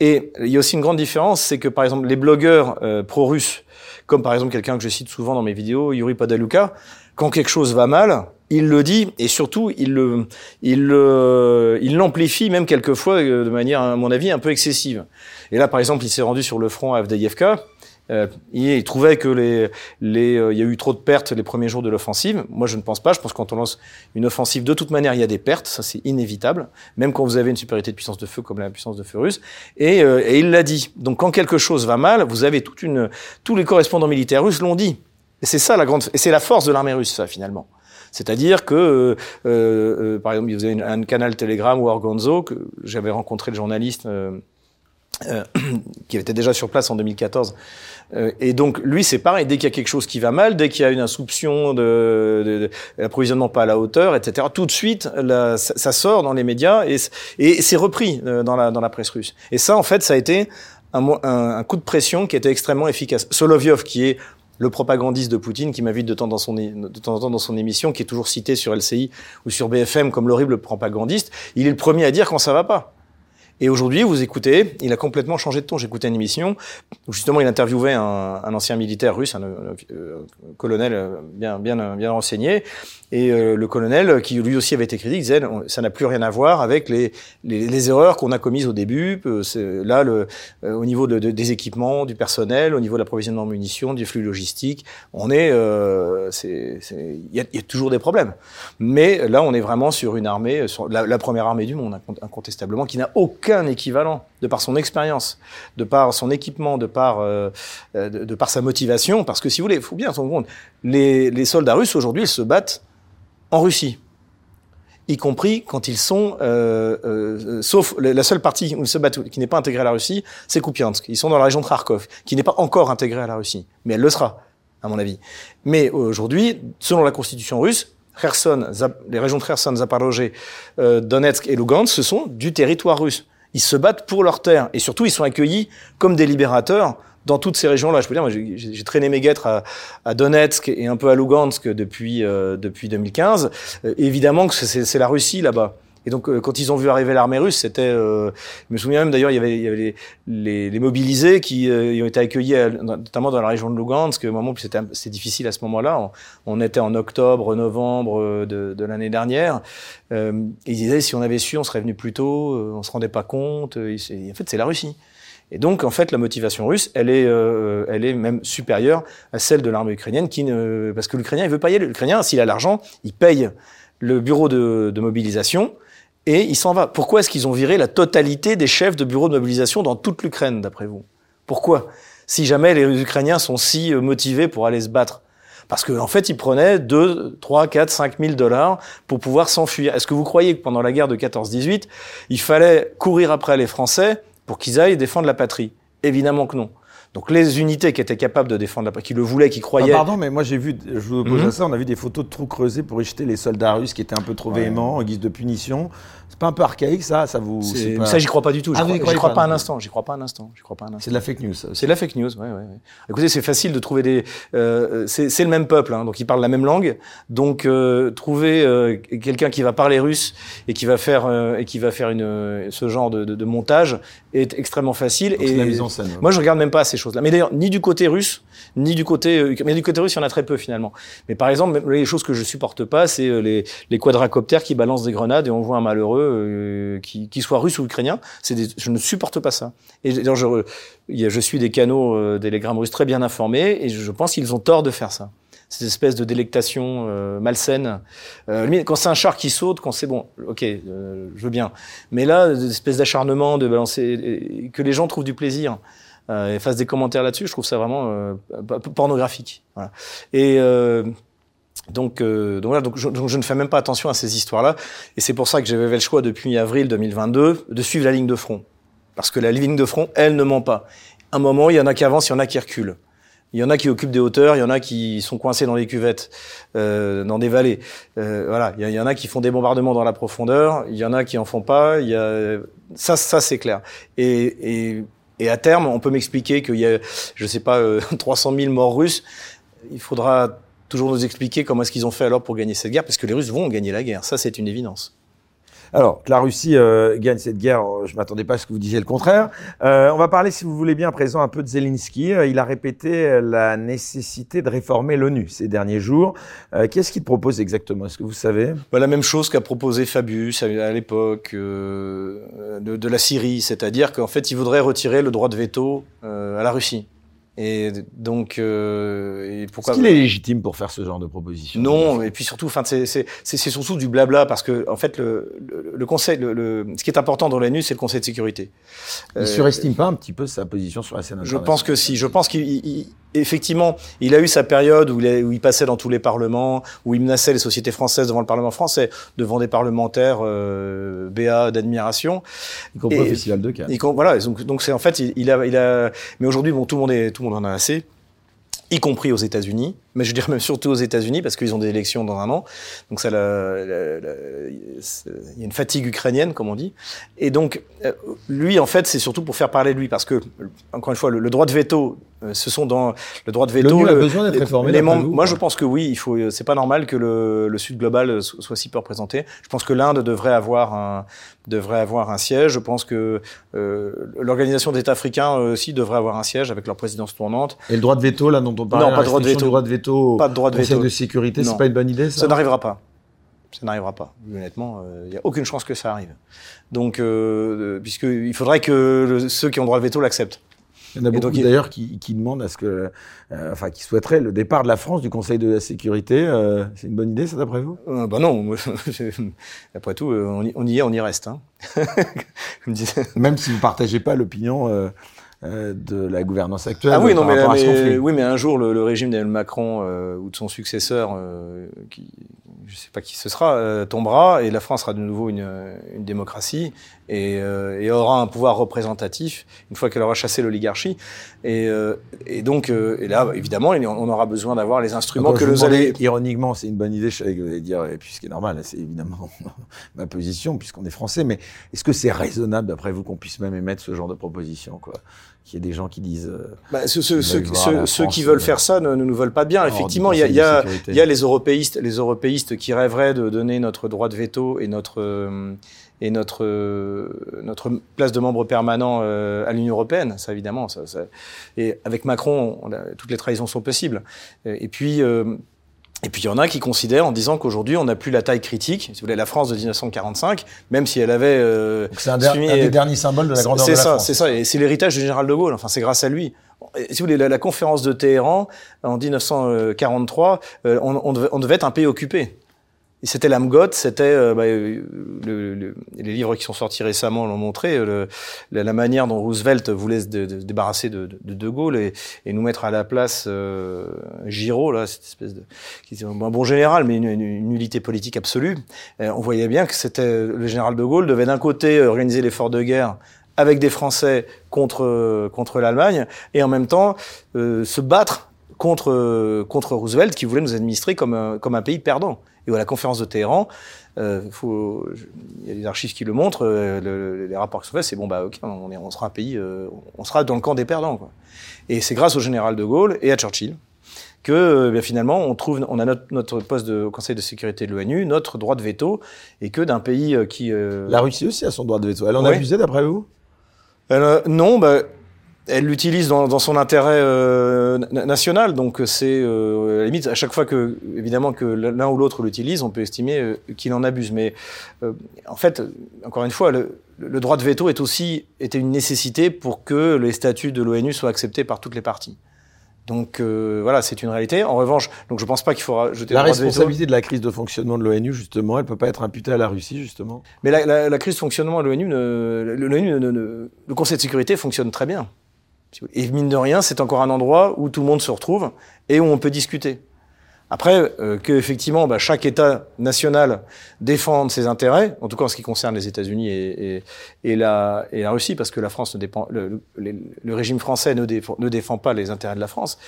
Et il y a aussi une grande différence, c'est que par exemple les blogueurs euh, pro-russes, comme par exemple quelqu'un que je cite souvent dans mes vidéos, Yuri Podaluka, quand quelque chose va mal, il le dit et surtout il le, il le, il l'amplifie même quelquefois euh, de manière, à mon avis, un peu excessive. Et là, par exemple, il s'est rendu sur le front à Avdiivka. Euh, il, trouvait que les, les, euh, il y a eu trop de pertes les premiers jours de l'offensive. Moi, je ne pense pas. Je pense que quand on lance une offensive, de toute manière, il y a des pertes. Ça, c'est inévitable. Même quand vous avez une supériorité de puissance de feu comme la puissance de feu russe. Et, euh, et il l'a dit. Donc, quand quelque chose va mal, vous avez toute une, tous les correspondants militaires russes l'ont dit. Et c'est ça la grande, et c'est la force de l'armée russe, ça, finalement. C'est-à-dire que, euh, euh, par exemple, vous avez un canal Telegram ou Orgonzo, que j'avais rencontré le journaliste euh, qui était déjà sur place en 2014. et donc, lui, c'est pareil, dès qu'il y a quelque chose qui va mal, dès qu'il y a une insouption de, l'approvisionnement pas à la hauteur, etc., tout de suite, ça, sort dans les médias et, et c'est repris dans la, dans la presse russe. Et ça, en fait, ça a été un, un, coup de pression qui était extrêmement efficace. Solovyov, qui est le propagandiste de Poutine qui m'invite de temps, en temps dans son émission, qui est toujours cité sur LCI ou sur BFM comme l'horrible propagandiste, il est le premier à dire quand ça va pas. Et aujourd'hui, vous écoutez, il a complètement changé de ton. J'écoutais une émission où justement il interviewait un, un ancien militaire russe, un, euh, colonel euh, bien, bien, bien renseigné, et euh, le colonel, qui lui aussi avait été critique, disait ça n'a plus rien à voir avec les, les, les erreurs qu'on a commises au début. Là, le, au niveau de, des équipements, du personnel, au niveau de l'approvisionnement en munitions, du flux logistique, on est, il y a, y a, toujours des problèmes. Mais là, on est vraiment sur une armée, sur la, la première armée du monde, incontestablement, qui n'a aucun aucun équivalent de par son expérience, de par son équipement, de par, euh, de, de, par sa motivation. Parce que si vous voulez, il faut bien se rendre compte, les, les soldats russes aujourd'hui, ils se battent en Russie y compris quand ils sont, euh, euh, sauf la seule partie où ils se battent qui n'est pas intégrée à la Russie, c'est Kupiansk. Ils sont dans la région de Kharkov, qui n'est pas encore intégrée à la Russie, mais elle le sera, à mon avis. Mais aujourd'hui, selon la constitution russe, Kherson, les régions de Kherson, Zaporozhye, euh, Donetsk et Lugansk, ce sont du territoire russe. Ils se battent pour leur terre. Et surtout, ils sont accueillis comme des libérateurs dans toutes ces régions-là. Je peux dire, j'ai traîné mes guêtres à, Donetsk et un peu à Lugansk depuis, euh, depuis 2015. Euh, évidemment que c'est la Russie là-bas. Et donc, euh, quand ils ont vu arriver l'armée russe, c'était. Euh, je me souviens même d'ailleurs, il y avait, il y avait les, les, les mobilisés qui euh, ont été accueillis, notamment dans la région de Lugansk. Au moment c'était c'était difficile à ce moment-là. On, était en octobre, novembre de, de l'année dernière. Euh, ils disaient si on avait su, on serait venu plus tôt. on se rendait pas compte. en fait, c'est la Russie. Et donc, en fait, la motivation russe, elle est, euh, elle est même supérieure à celle de l'armée ukrainienne, qui ne, parce que l'Ukrainien, il veut pas y aller. L'Ukrainien, s'il a l'argent, il paye le bureau de, de mobilisation et il s'en va. Pourquoi est-ce qu'ils ont viré la totalité des chefs de bureaux de mobilisation dans toute l'Ukraine, d'après vous? Pourquoi? Si jamais les Ukrainiens sont si euh, motivés pour aller se battre parce qu'en en fait, ils prenaient 2, 3, 4, 5 000 dollars pour pouvoir s'enfuir. Est-ce que vous croyez que pendant la guerre de 14-18, il fallait courir après les Français pour qu'ils aillent défendre la patrie? Évidemment que non. Donc les unités qui étaient capables de défendre la qui le voulaient, qui croyaient. Ah, pardon, mais moi j'ai vu, je vous oppose mhm. à ça, on a vu des photos de trous creusés pour y jeter les soldats russes qui étaient un peu trop véhéments en guise de punition. C'est pas un peu archaïque ça, ça vous Ça j'y crois pas du tout. J'y ah, crois, crois, pas un instant. J'y crois pas un instant. J'y crois pas un instant. C'est de la fake news. C'est de la fake news. Ouais, ouais, ouais. Écoutez, c'est facile de trouver des. Euh, c'est le même peuple, hein, donc ils parlent la même langue. Donc euh, trouver euh, quelqu'un qui va parler russe et qui va faire euh, et qui va faire une ce genre de, de, de montage est extrêmement facile. et la mise en scène. Moi, je regarde même pas ces choses-là. Mais d'ailleurs, ni du côté russe, ni du côté. Euh, mais du côté russe, il y en a très peu finalement. Mais par exemple, les choses que je supporte pas, c'est les, les quadracoptères qui balancent des grenades et on voit un malheureux qui, qui soit russe ou ukrainien, c'est je ne supporte pas ça. Et je, je suis des canaux euh, d'élégrammes russes très bien informés et je pense qu'ils ont tort de faire ça. Cette espèce de délectation euh, malsaine. Euh, quand c'est un char qui saute, quand c'est bon, ok, euh, je veux bien. Mais là, une espèce d'acharnement de balancer, que les gens trouvent du plaisir et fassent des commentaires là-dessus, je trouve ça vraiment pornographique. Voilà. Et donc, euh, donc, voilà, donc je, donc je, ne fais même pas attention à ces histoires-là. Et c'est pour ça que j'avais le choix depuis avril 2022 de suivre la ligne de front. Parce que la ligne de front, elle ne ment pas. Un moment, il y en a qui avancent, il y en a qui reculent. Il y en a qui occupent des hauteurs, il y en a qui sont coincés dans des cuvettes, euh, dans des vallées. Euh, voilà, il y, en a qui font des bombardements dans la profondeur, il y en a qui en font pas. Il y a ça, ça c'est clair. Et, et, et, à terme, on peut m'expliquer qu'il y a, je sais pas, 300 000 morts russes. Il faudra toujours nous expliquer comment est-ce qu'ils ont fait alors pour gagner cette guerre, parce que les Russes vont gagner la guerre. Ça, c'est une évidence. Alors, que la Russie euh, gagne cette guerre, euh, je m'attendais pas à ce que vous disiez le contraire. Euh, on va parler, si vous voulez bien, à présent un peu de Zelensky. Il a répété la nécessité de réformer l'ONU ces derniers jours. Qu'est-ce qu'il propose exactement? Est-ce que vous savez? Bah, la même chose qu'a proposé Fabius à l'époque de, de la Syrie, c'est-à-dire qu'en fait, il voudrait retirer le droit de veto à la Russie. Et donc, euh, et pourquoi Est-ce qu'il est légitime pour faire ce genre de proposition Non, et puis surtout, enfin, c'est surtout du blabla parce que en fait, le le, le conseil, le, le- ce qui est important dans l'ONU, c'est le Conseil de sécurité. Il Euh, surestime pas un petit peu sa position sur la scène Je internationale pense que si. Je pense qu'il, il- il- effectivement, il a eu sa période où il, a- où il passait dans tous les parlements, où il menaçait les sociétés françaises devant le Parlement français, devant des parlementaires euh, BA d'admiration. y compris au Festival de Cannes. Et voilà. Donc, donc c'est en fait, il, il a, il a. Mais aujourd'hui, bon, tout le monde est, tout le monde en a assez, y compris aux États-Unis. Mais je dirais même surtout aux États-Unis parce qu'ils ont des élections dans un an. Donc ça, il y a une fatigue ukrainienne, comme on dit. Et donc, euh, lui, en fait, c'est surtout pour faire parler de lui, parce que, encore une fois, le, le droit de veto, euh, ce sont dans le droit de veto. L'ONU a le- besoin d'être réformée, les membres- vous, moi, je pense que oui. Il faut. euh, C'est pas normal que le, le Sud global so- soit si peu représenté. Je pense que l'Inde devrait avoir un devrait avoir un siège. Je pense que euh, l'organisation d'États africains euh, aussi devrait avoir un siège avec leur présidence tournante. Et le droit de veto, là, dont on parlait, Non, pas de droit de restriction veto. du droit de veto Pas de droit de Conseil veto. de sécurité, c'est pas une bonne idée, ça, Ça n'arrivera pas. Ça n'arrivera pas. Honnêtement, euh, il n'y a aucune chance que ça arrive. Donc, euh, puisque il faudrait que le- ceux qui ont droit de veto l'acceptent. Il y en a beaucoup d'ailleurs qui, qui demandent à ce que, euh, enfin, qui souhaiteraient le départ de la France du Conseil de la sécurité. euh, c'est une bonne idée, ça, d'après vous? Euh, bah non, après tout, euh, on y, on y est, on y reste. Hein. Même si vous partagez pas l'opinion euh, euh, de la gouvernance actuelle. Ah oui, euh, non, par mais, rapport à ce mais- conflit. oui, mais un jour, le, le régime d'Emmanuel Macron euh, ou de son successeur, euh, qui, je sais pas qui ce sera, euh, tombera et la France sera de nouveau une, une démocratie et, euh, et aura un pouvoir représentatif une fois qu'elle aura chassé l'oligarchie. Et, euh, et donc, euh, et là, évidemment, on aura besoin d'avoir les instruments Encore, que je vous nous allez. Ironiquement, c'est une bonne idée, je que vous dire, et puis ce qui est normal, c'est évidemment ma position, puisqu'on est français, mais est-ce que c'est raisonnable, d'après vous, qu'on puisse même émettre ce genre de proposition, quoi? Qu'il y ait des gens qui disent. euh, Bah, ceux, ceux, Ils ceux, qui veulent euh, faire ça ne, ne nous veulent pas bien. Effectivement, il y y, y a les européistes, les européistes qui rêveraient de donner notre droit de veto et notre euh, et notre notre place de membre permanent euh, à l'Union européenne. Ça, évidemment, ça, ça- et avec Macron, on a- toutes les trahisons sont possibles. Et puis. Et puis il y en a qui considèrent en disant qu'aujourd'hui on n'a plus la taille critique. Si vous voulez, la France de 1945, même si elle avait euh, C'est un, des derniers symboles de la grandeur de c'est la ça, France. c'est ça, et c'est l'héritage du général de Gaulle. Enfin, c'est grâce à lui. Et Si vous voulez, la, la conférence de Téhéran en 1943, euh, on, on devait, on devait être un pays occupé. C'était l'Amgot, c'était euh, bah, euh, le- le- les livres qui sont sortis récemment l'ont montré euh, la, manière dont Roosevelt voulait se, débarrasser de, de, Gaulle et, nous mettre à la place euh, Giraud là cette espèce de un bon général mais une, une, nullité politique absolue. On voyait bien que c'était le général De Gaulle devait d'un côté organiser l'effort de guerre avec des Français contre contre l'Allemagne et en même temps se battre contre contre Roosevelt qui voulait nous administrer comme comme un pays perdant. Et à la conférence de Téhéran, euh, faut, il y a des archives qui le montrent, euh, le- les rapports qui sont faits, c'est bon bah ok, on, est, on sera un pays, euh, on sera dans le camp des perdants. Quoi. Et c'est grâce au général de Gaulle et à Churchill que bien finalement on trouve, on a notre, notre poste de au Conseil de sécurité de l'ONU, notre droit de veto, et que d'un pays qui La Russie aussi a son droit de veto. Elle en Oui. a abusé, d'après vous? Euh, non, bah, elle l'utilise dans, dans son intérêt euh, na- national. Donc c'est euh, à la limite à chaque fois que évidemment que l'un ou l'autre l'utilise, on peut estimer euh, qu'il en abuse. Mais euh, en fait, encore une fois, le, le droit de veto est aussi était une nécessité pour que les statuts de l'ONU soient acceptés par toutes les parties. Donc euh, voilà, c'est une réalité. En revanche, donc je pense pas qu'il faudra jeter La le droit de veto. responsabilité de la crise de fonctionnement de l'ONU, justement, elle peut pas être imputée à la Russie, justement. Mais la, la, la crise de fonctionnement de l'ONU, le Conseil de sécurité fonctionne très bien. Et mine de rien, c'est encore un endroit où tout le monde se retrouve et où on peut discuter. Après, euh, que effectivement, bah, chaque État national défende ses intérêts, en tout cas en ce qui concerne les États-Unis et, et, et la, et la Russie, parce que la France ne dépend, le, le, le régime français ne défend, ne défend pas les intérêts de la France.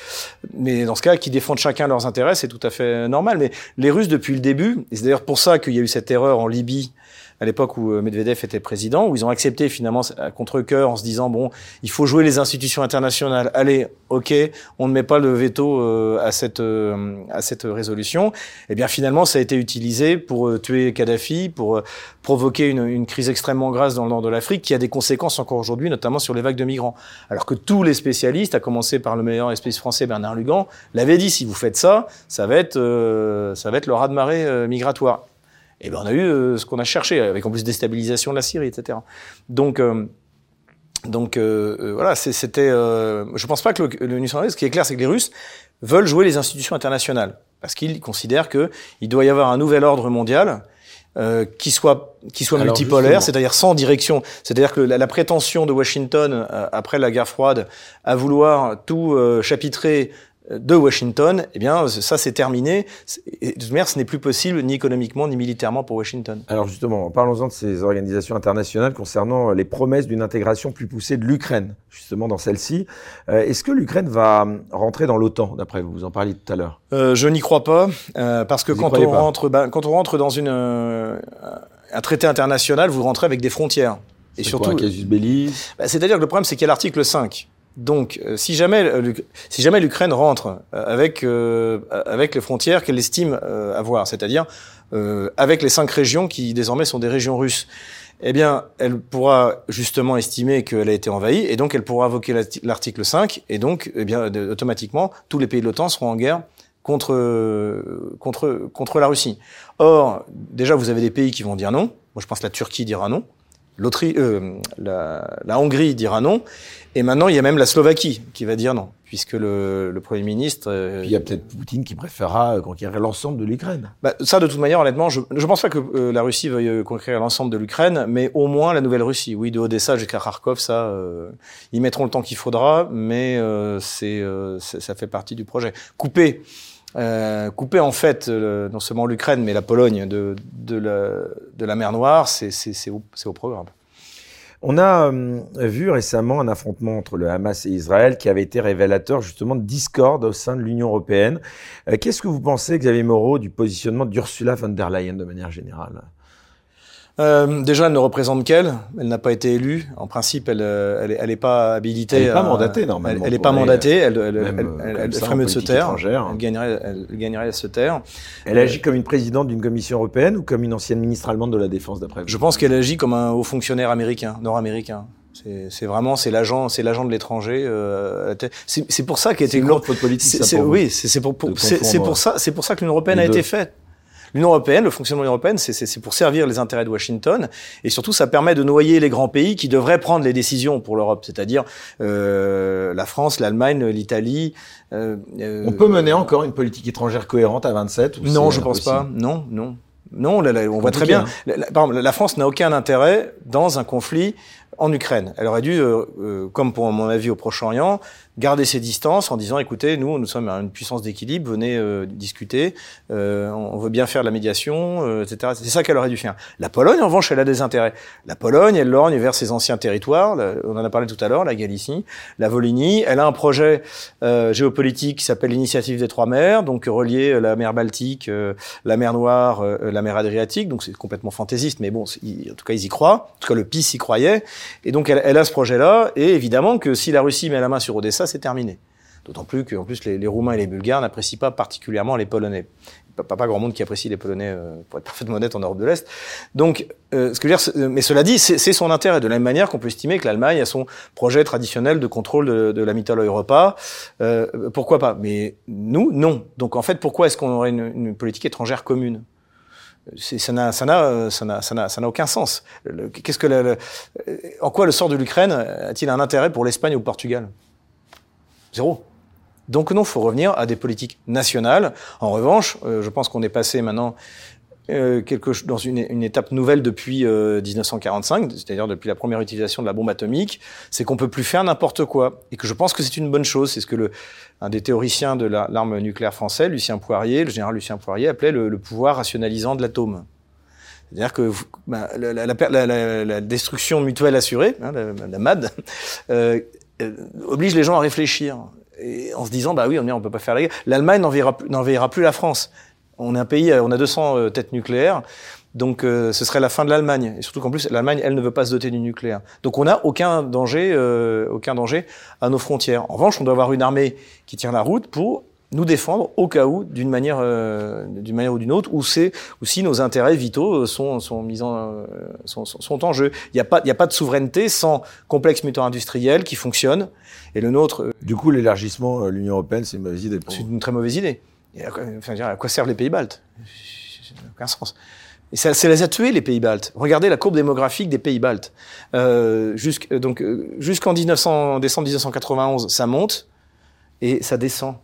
Mais dans ce cas, qui défendent chacun leurs intérêts, c'est tout à fait normal. Mais les Russes, depuis le début, et c'est d'ailleurs pour ça qu'il y a eu cette erreur en Libye à l'époque où euh, Medvedev était président, où ils ont accepté finalement à contre-cœur en se disant bon, il faut jouer les institutions internationales. Allez, ok, on ne met pas le veto euh, à cette euh, à cette résolution. Eh bien finalement, ça a été utilisé pour tuer Kadhafi, pour provoquer une, une, crise extrêmement grave dans le nord de l'Afrique, qui a des conséquences encore aujourd'hui, notamment sur les vagues de migrants. Alors que tous les spécialistes, à commencer par le meilleur spécialiste français Bernard Lugan, l'avaient dit si vous faites ça, ça va être ça va être le raz de marée migratoire. Et eh ben on a eu euh, ce qu'on a cherché, avec en plus déstabilisation de la Syrie, etc. Donc euh, donc euh, voilà, c'était. je pense pas que le, le Ce qui est clair, c'est que les Russes veulent jouer les institutions internationales parce qu'ils considèrent que il doit y avoir un nouvel ordre mondial euh, qui soit qui soit multipolaire, c'est-à-dire sans direction. C'est-à-dire que la, prétention de Washington après la guerre froide à vouloir tout chapitrer de Washington, eh bien, ça c'est terminé. de toute manière, ce n'est plus possible ni économiquement ni militairement pour Washington. Alors justement, parlons-en de ces organisations internationales concernant les promesses d'une intégration plus poussée de l'Ukraine, justement dans celle-ci. Euh, est-ce que l'Ukraine va rentrer dans l'OTAN, d'après vous? Vous en parliez tout à l'heure. Euh, je n'y crois pas, euh, parce que quand on rentre, ben, quand on rentre dans une un traité international, vous rentrez avec des frontières. Et surtout, casus belli? Ben, c'est-à-dire que le problème, c'est qu'il y a l'article 5 donc, euh, si jamais euh, si jamais l'Ukraine rentre euh, avec avec les frontières qu'elle estime avoir, c'est-à-dire avec les cinq régions qui désormais sont des régions russes, eh bien, elle pourra justement estimer qu'elle a été envahie, et donc elle pourra invoquer l'article 5, et donc, eh bien, automatiquement, tous les pays de l'OTAN seront en guerre contre contre contre la Russie. Or, déjà, vous avez des pays qui vont dire non. Moi, je pense que la Turquie dira non. Euh, la, la, Hongrie dira non, et maintenant il y a même la Slovaquie qui va dire non, puisque le, le Premier ministre... Euh, il y a peut-être Poutine qui préférera conquérir l'ensemble de l'Ukraine. Bah, ça, de toute manière, honnêtement, je ne pense pas que euh, la Russie veuille conquérir l'ensemble de l'Ukraine, mais au moins la Nouvelle-Russie. Oui, de Odessa jusqu'à Kharkov, ça, ils mettront le temps qu'il faudra, mais c'est ça fait partie du projet. Couper euh, couper en fait non seulement l'Ukraine mais la Pologne de, la, mer Noire, c'est au, programme. On a euh, vu récemment un affrontement entre le Hamas et Israël qui avait été révélateur justement de discorde au sein de l'Union européenne. Euh, qu'est-ce que vous pensez, Xavier Moreau, du positionnement d'Ursula von der Leyen de manière générale? Euh, déjà, elle ne représente qu'elle. Elle n'a pas été élue. En principe, elle, euh, elle, elle est pas habilitée. Elle n'est pas mandatée normalement. Elle n'est pas mandatée. Elle, elle, elle, elle ferait mieux de se taire. Elle gagnerait, elle gagnerait à se taire. Elle agit comme une présidente d'une commission européenne ou comme une ancienne ministre allemande de la défense, d'après vous? Je pense qu'elle agit comme un haut fonctionnaire américain, nord-américain. C'est vraiment c'est l'agent c'est l'agent de l'étranger. Euh, c'est pour ça qu'elle était une lourde faute politique. Ça pour oui, c'est pour, pour c'est pour ça c'est pour ça que l'Union européenne a été faite. L'Union européenne, le fonctionnement de l'Union européenne, c'est pour servir les intérêts de Washington, et surtout ça permet de noyer les grands pays qui devraient prendre les décisions pour l'Europe, c'est-à-dire euh, la France, l'Allemagne, l'Italie. Euh, euh, on peut mener encore une politique étrangère cohérente à 27 ou Non, je pense pas. Non, non. Non, on voit très bien. Hein. La, la France n'a aucun intérêt dans un conflit en Ukraine. Elle aurait dû, euh, euh, comme pour mon avis au Proche-Orient, garder ses distances en disant écoutez, nous, nous sommes une puissance d'équilibre, venez euh, discuter, on veut bien faire la médiation, etc. C'est ça qu'elle aurait dû faire. La Pologne, en revanche, elle a des intérêts. La Pologne, elle lorgne vers ses anciens territoires. on en a parlé tout à l'heure, la Galicie, la Volhynie. Elle a un projet géopolitique qui s'appelle l'initiative des trois mers, donc relier la mer Baltique, la mer Noire, la mer Adriatique. Donc c'est complètement fantaisiste, mais bon, en tout cas, ils y croient. En tout cas, le PIS y croyait. Et donc elle, elle a ce projet-là, et évidemment que si la Russie met la main sur Odessa, c'est terminé. D'autant plus qu'en plus les, Roumains et les Bulgares n'apprécient pas particulièrement les Polonais. Pas, pas grand monde qui apprécie les Polonais, euh, pour être parfaitement honnête, en Europe de l'Est. Donc, euh, ce que je veux dire, mais cela dit, c'est son intérêt. De la même manière qu'on peut estimer que l'Allemagne a son projet traditionnel de contrôle de, la Mittel Europa. Euh, pourquoi pas? Mais nous, non. Donc en fait, pourquoi est-ce qu'on aurait une, politique étrangère commune? Ça n'a aucun sens. En quoi le sort de l'Ukraine a-t-il un intérêt pour l'Espagne ou le Portugal? Zéro. Donc non, faut revenir à des politiques nationales. En revanche, euh, je pense qu'on est passé maintenant euh, quelque, dans une, étape nouvelle depuis 1945, euh, c'est-à-dire depuis la première utilisation de la bombe atomique, c'est qu'on peut plus faire n'importe quoi, et que je pense que c'est une bonne chose. C'est ce que le, un des théoriciens de l'arme nucléaire français, Lucien Poirier, le général Lucien Poirier, appelait le, pouvoir rationalisant de l'atome. C'est-à-dire que bah, la, la, la, la, destruction mutuelle assurée, hein, la, MAD, euh, oblige les gens à réfléchir. Et en se disant, bah oui, on ne peut pas faire la guerre. L'Allemagne n'enverra plus la France on est un pays, on a 200 euh, têtes nucléaires. Donc ce serait la fin de l'Allemagne. Et surtout qu'en plus, l'Allemagne, elle ne veut pas se doter du nucléaire. Donc on n'a aucun danger, aucun danger à nos frontières. En revanche, on doit avoir une armée qui tient la route pour nous défendre au cas où, d'une manière, euh, d'une manière ou d'une autre, ou c'est, si nos intérêts vitaux sont, sont mis en, euh, sont, sont, en jeu. Il n'y a pas, il y a pas de souveraineté sans complexe mutuel industriel qui fonctionne. Et le nôtre. Euh, du coup, l'élargissement, l'Union européenne, c'est une mauvaise idée. C'est une très mauvaise idée. Et à, quoi, enfin, à quoi servent les pays baltes? Aucun sens. Et ça, ça, les a tués, les pays baltes. Regardez la courbe démographique des pays baltes. Euh, jusqu', donc, jusqu'en 1900, décembre 1991, ça monte et ça descend.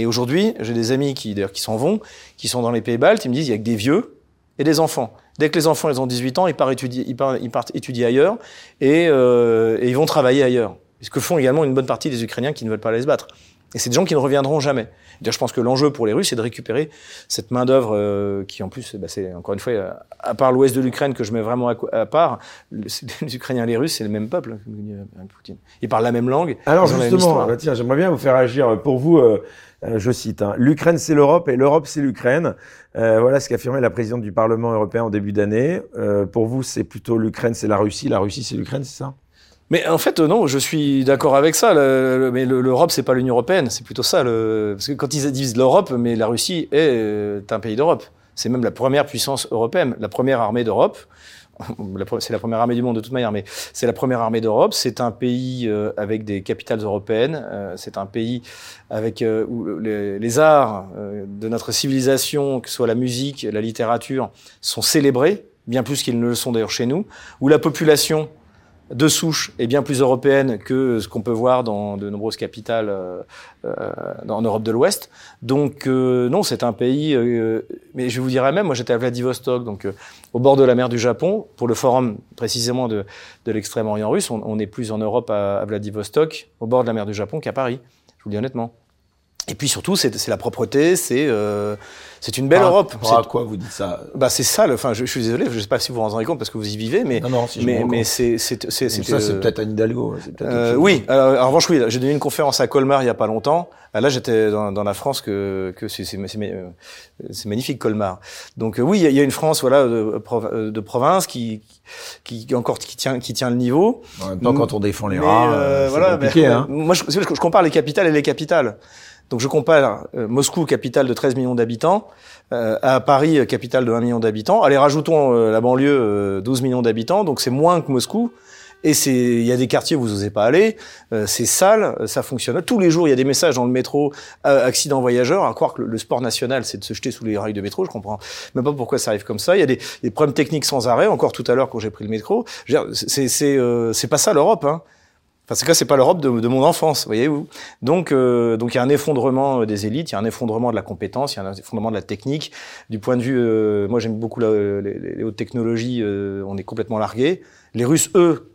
Et aujourd'hui, j'ai des amis qui, d'ailleurs, qui s'en vont, qui sont dans les pays baltes, ils me disent, il y a que des vieux et des enfants. Dès que les enfants, ils ont 18 ans, ils partent étudier, ils partent, ils partent étudier ailleurs et, euh, et, ils vont travailler ailleurs. Ce que font également une bonne partie des Ukrainiens qui ne veulent pas aller se battre. Et c'est des gens qui ne reviendront jamais. Je pense que l'enjeu pour les Russes, c'est de récupérer cette main d'œuvre euh, qui, en plus, bah, c'est encore une fois, euh, à part l'ouest de l'Ukraine que je mets vraiment à, part, les Ukrainiens et les Russes, c'est le même peuple. Poutine. Ils parlent la même langue. Alors justement, bah, tiens, j'aimerais bien vous faire agir. Pour vous, euh, je cite, hein, l'Ukraine c'est l'Europe et l'Europe c'est l'Ukraine. Euh, voilà ce qu'affirmait la présidente du Parlement européen en début d'année. Euh, pour vous, c'est plutôt l'Ukraine c'est la Russie, la Russie c'est l'Ukraine, c'est ça? Mais en fait, non, je suis d'accord avec ça. Mais l'Europe, c'est pas l'Union européenne, c'est plutôt ça. Le, parce que quand ils disent l'Europe, mais la Russie est un pays d'Europe. C'est même la première puissance européenne, la première armée d'Europe c'est la première armée du monde de toute manière, mais c'est la première armée d'Europe. C'est un pays euh, avec des capitales européennes. Euh, c'est un pays avec euh, où les, les arts de notre civilisation, que ce soit la musique, la littérature, sont célébrés bien plus qu'ils ne le sont d'ailleurs chez nous. Où la population de souche est bien plus européenne que ce qu'on peut voir dans de nombreuses capitales euh, euh en Europe de l'Ouest. Donc euh, non, c'est un pays. Euh, mais je vous dirais même, moi j'étais à Vladivostok, donc au bord de la mer du Japon, pour le forum précisément de, de l'extrême-orient russe. On, on, est plus en Europe à, à, Vladivostok, au bord de la mer du Japon, qu'à Paris. Je vous le dis honnêtement. Et puis surtout, c'est la propreté, c'est euh, c'est une belle Europe. À quoi vous dites ça? Bah c'est ça. Enfin, je, je, suis désolé, je sais pas si vous vous rendez compte parce que vous y vivez, mais non, non, si mais mais c'est c'est c'est ça, c'est peut-être Anne Hidalgo. Euh, oui. Alors, en revanche, oui, j'ai donné une conférence à Colmar il y a pas longtemps. Là, j'étais dans, dans, la France que que c'est c'est magnifique Colmar. Donc euh, oui, il y, a une France voilà de, de province qui qui, qui encore qui tient qui tient le niveau. En même temps, quand on défend les rats, euh, voilà, compliqué. Mais, hein. Moi, je, je compare les capitales et les capitales. Donc je compare euh, Moscou, capitale de 13 millions d'habitants, euh, à Paris, capitale de 1 million d'habitants. Allez, rajoutons euh, la banlieue, 12 millions d'habitants, donc c'est moins que Moscou. Et c'est, il y a des quartiers où vous n'osez pas aller, c'est sale, ça fonctionne. Tous les jours, il y a des messages dans le métro, accident voyageur, à croire que le, sport national, c'est de se jeter sous les rails de métro, je comprends même pas pourquoi ça arrive comme ça. Il y a des, des problèmes techniques sans arrêt, encore tout à l'heure quand j'ai pris le métro. C'est, c'est, c'est pas ça l'Europe, hein. Parce que c'est pas l'Europe de, de, mon enfance, voyez-vous. Donc, euh, donc il y a un effondrement euh, des élites, il y a un effondrement de la compétence, il y a un effondrement de la technique. Du point de vue, euh, moi j'aime beaucoup la, les, les, hautes technologies, euh, on est complètement largué. Les Russes, eux,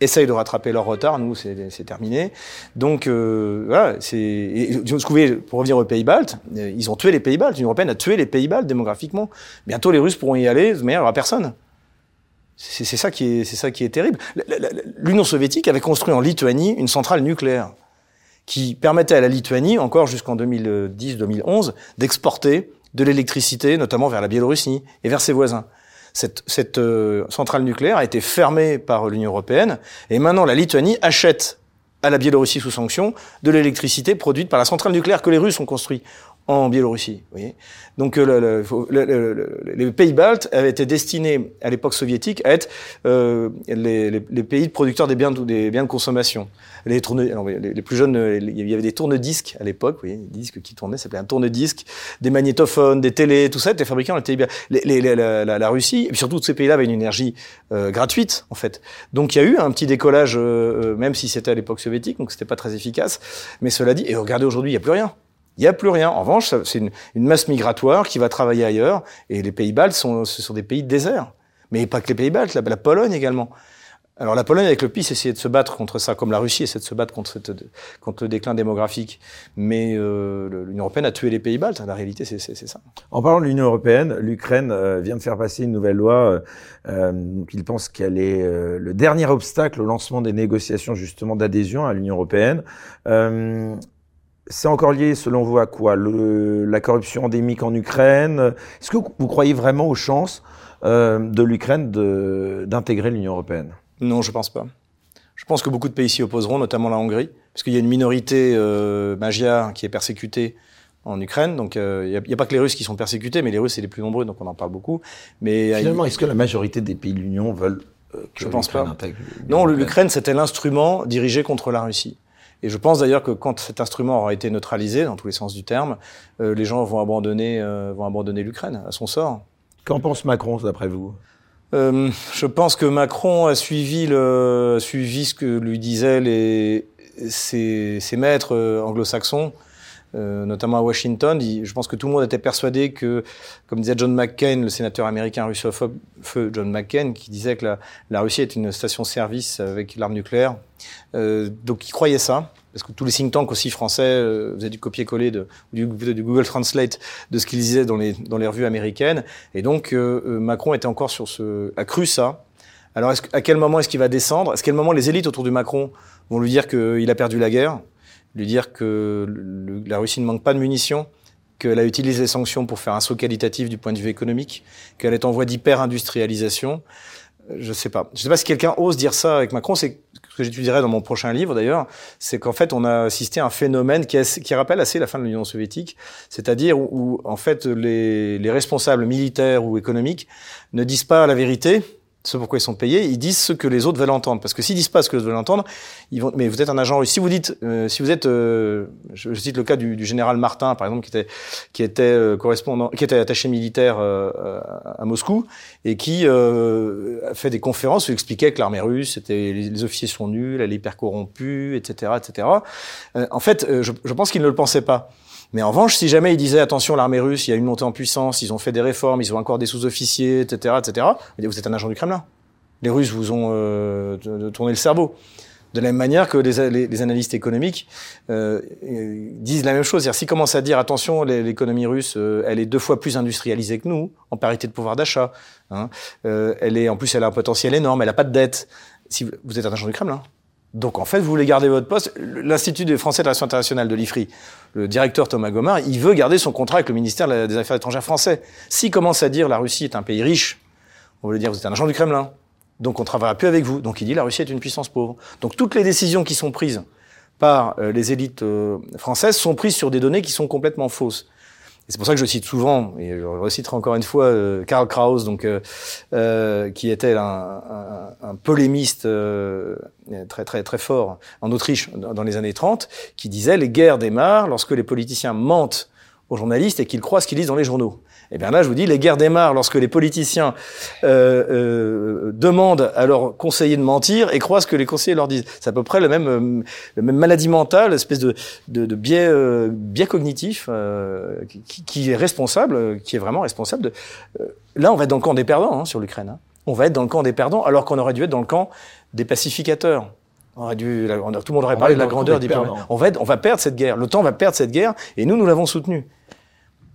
essayent de rattraper leur retard. Nous, c'est terminé. Donc euh, voilà, c'est. Pour revenir aux Pays-Baltes, ils ont tué les Pays-Baltes. L'Union européenne a tué les Pays-Baltes démographiquement. Bientôt, les Russes pourront y aller. Manière, il n'y aura personne. C'est ça qui est, terrible. L'Union soviétique avait construit en Lituanie une centrale nucléaire qui permettait à la Lituanie, encore jusqu'en 2010-2011, d'exporter de l'électricité, notamment vers la Biélorussie et vers ses voisins. Cette, cette euh, centrale nucléaire a été fermée par l'Union européenne et maintenant la Lituanie achète à la Biélorussie sous sanction de l'électricité produite par la centrale nucléaire que les Russes ont construite en Biélorussie. Vous voyez Donc euh, le, le, le, les pays baltes avaient été destinés à l'époque soviétique à être euh, les, les, les, pays producteurs des biens de, des biens de consommation. Les, tourne, les, plus jeunes, il y avait des tourne-disques à l'époque, vous voyez, des disques qui tournaient, ça s'appelait un tourne-disque, des magnétophones, des télés, tout ça était fabriqué en les, les, la, la, la, Russie, et surtout ces pays-là avaient une énergie euh, gratuite en fait. Donc il y a eu un petit décollage, euh, même si c'était à l'époque soviétique, donc c'était pas très efficace. Mais cela dit, et regardez aujourd'hui, il n'y a plus rien. Il n'y a plus rien. En revanche, c'est une, une, masse migratoire qui va travailler ailleurs. Et les pays baltes sont, ce sont des pays de désert. Mais pas que les pays baltes, la, la Pologne également. Alors la Pologne avec le PIS essayait de se battre contre ça, comme la Russie essaie de se battre contre, cette, contre le déclin démographique. Mais euh, l'Union européenne a tué les pays baltes. La réalité, c'est ça. En parlant de l'Union européenne, l'Ukraine euh, vient de faire passer une nouvelle loi. Euh, euh il pense qu'elle est euh, le dernier obstacle au lancement des négociations justement d'adhésion à l'Union européenne. C'est encore lié, selon vous, à quoi? La corruption endémique en Ukraine? Est-ce que vous croyez vraiment aux chances euh, de l'Ukraine d'intégrer l'Union européenne? Non, je pense pas. Je pense que beaucoup de pays s'y opposeront, notamment la Hongrie, parce qu'il y a une minorité euh, magyar qui est persécutée en Ukraine. Donc euh, il n'y a, pas que les Russes qui sont persécutés, mais les Russes c'est les plus nombreux, donc on en parle beaucoup. Mais finalement, est-ce que la majorité des pays de l'Union veulent que Je pense pas. Non, l'Ukraine c'était l'instrument dirigé contre la Russie. Et je pense d'ailleurs que quand cet instrument aura été neutralisé, dans tous les sens du terme, euh, les gens vont abandonner, euh, vont abandonner l'Ukraine à son sort. Qu'en pense Macron, d'après vous? Euh, Je pense que Macron a suivi, le, suivi ce que lui disaient les, ses, ses maîtres anglo-saxons. Euh, notamment à Washington. je pense que tout le monde était persuadé que, comme disait John McCain, le sénateur américain russophobe, feu John McCain, qui disait que la, Russie est une station-service avec l'arme nucléaire. Euh, donc il croyait ça, parce que tous les think tanks aussi français euh, faisaient du copier-coller de, du, du, Google Translate de ce qu'ils disaient dans les, dans les revues américaines. Et donc euh, euh, Macron était encore sur ce, a cru ça. Alors à quel moment est-ce qu'il va descendre? Est-ce quel moment les élites autour de Macron vont lui dire qu'il a perdu la guerre? Lui dire que la Russie ne manque pas de munitions, qu'elle a utilisé les sanctions pour faire un saut qualitatif du point de vue économique, qu'elle est en voie d'hyper-industrialisation. Je sais pas. Je sais pas si quelqu'un ose dire ça avec Macron. C'est ce que j'étudierai dans mon prochain livre d'ailleurs. C'est qu'en fait, on a assisté à un phénomène qui, rappelle assez la fin de l'Union soviétique, c'est-à-dire où, en fait les responsables militaires ou économiques ne disent pas la vérité, ce pourquoi ils sont payés, ils disent ce que les autres veulent entendre. Parce que s'ils disent pas ce que les autres veulent entendre, ils vont. Mais vous êtes un agent russe. Si vous dites, euh, si vous êtes, euh, je, cite le cas du, du, général Martin, par exemple, qui était qui était euh, correspondant, qui était attaché militaire à Moscou et qui a fait des conférences où il expliquait que l'armée russe, était les, officiers sont nuls, elle est hyper corrompue, etc., etc. en fait, je, je pense qu'il ne le pensait pas. Mais en revanche, si jamais ils disaient attention, l'armée russe, il y a une montée en puissance, ils ont fait des réformes, ils ont encore des sous-officiers, etc., etc., vous êtes un agent du Kremlin. Les Russes vous ont euh, tourné le cerveau. De la même manière que les, les, analystes économiques euh, disent la même chose. C'est-à-dire, s'ils commencent à dire attention, l'économie russe, euh, elle est deux fois plus industrialisée que nous, en parité de pouvoir d'achat. Hein, euh, elle est, en plus, elle a un potentiel énorme, elle n'a pas de dette. Si vous êtes un agent du Kremlin. Donc en fait, vous voulez garder votre poste. L'Institut des Français de la Relation internationale de l'IFRI, le directeur Thomas Gomard, il veut garder son contrat avec le ministère des Affaires étrangères français. S'il commence à dire la Russie est un pays riche, on lui dire vous êtes un agent du Kremlin. Donc on travaillera plus avec vous. Donc il dit la Russie est une puissance pauvre. Donc toutes les décisions qui sont prises par euh, les élites euh, françaises sont prises sur des données qui sont complètement fausses c'est pour ça que je cite souvent, et je reciterai encore une fois euh, Karl Kraus, donc euh, euh qui était un, un, un polémiste euh, très très très fort en Autriche dans les années 30, qui disait les guerres démarrent lorsque les politiciens mentent aux journalistes et qu'ils croient ce qu'ils lisent dans les journaux. Et eh bien là, je vous dis, les guerres démarrent lorsque les politiciens euh, euh, demandent à leurs conseillers de mentir et croient ce que les conseillers leur disent. C'est à peu près le même, euh, le même maladie mentale, espèce de, de, de biais, euh, biais cognitif euh, qui, qui, est responsable, qui est vraiment responsable de. là, on va être dans le camp des perdants hein, sur l'Ukraine. Hein. On va être dans le camp des perdants, alors qu'on aurait dû être dans le camp des pacificateurs. On aurait dû, tout le monde aurait parlé de la grandeur des On va, être, on va perdre cette guerre. L'OTAN va perdre cette guerre, et nous, nous l'avons soutenue.